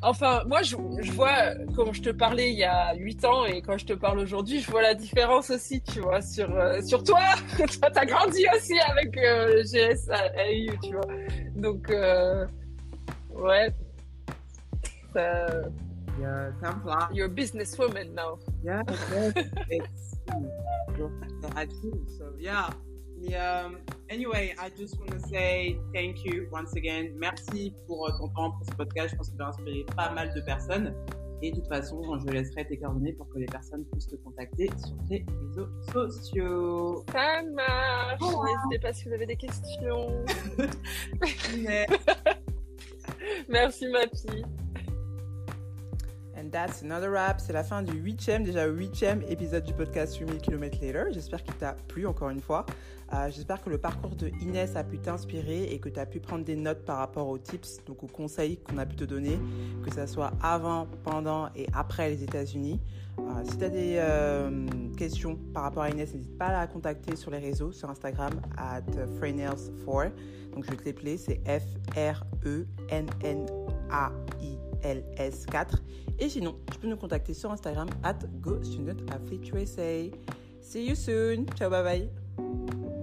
Enfin, moi, je, vois, comme je te parlais il y a 8 ans et quand je te parle aujourd'hui, je vois la différence aussi, tu vois, sur, euh, sur toi. toi, t'as grandi aussi avec euh, GS AU, tu vois. Donc, euh, ouais. Ça... Yeah, time flies. You're a businesswoman now. Yeah, it's, it's, so yeah. Anyway, I just want to say thank you once again. Merci pour euh, ton temps, pour ce podcast. Je pense qu'il va inspirer pas mal de personnes. Et de toute façon, je laisserai tes coordonnées pour que les personnes puissent te contacter sur tes réseaux sociaux. Ça marche. N'hésitez pas si vous avez des questions. Merci ma fille. And that's another wrap. C'est la fin du huitième, déjà huitième épisode du podcast 8000 km later. J'espère qu'il t'a plu encore une fois. Euh, j'espère que le parcours de Inès a pu t'inspirer et que tu as pu prendre des notes par rapport aux tips, donc aux conseils qu'on a pu te donner, que ce soit avant, pendant et après les États-Unis. Euh, si tu as des euh, questions par rapport à Inès, n'hésite pas à la contacter sur les réseaux, sur Instagram, at Freynails4. Donc je vais te l'appeler, c'est F-R-E-N-N-A-I-L-S 4. Et sinon, tu peux nous contacter sur Instagram at GoStudentAfricaUSA. See you soon. Ciao, bye bye.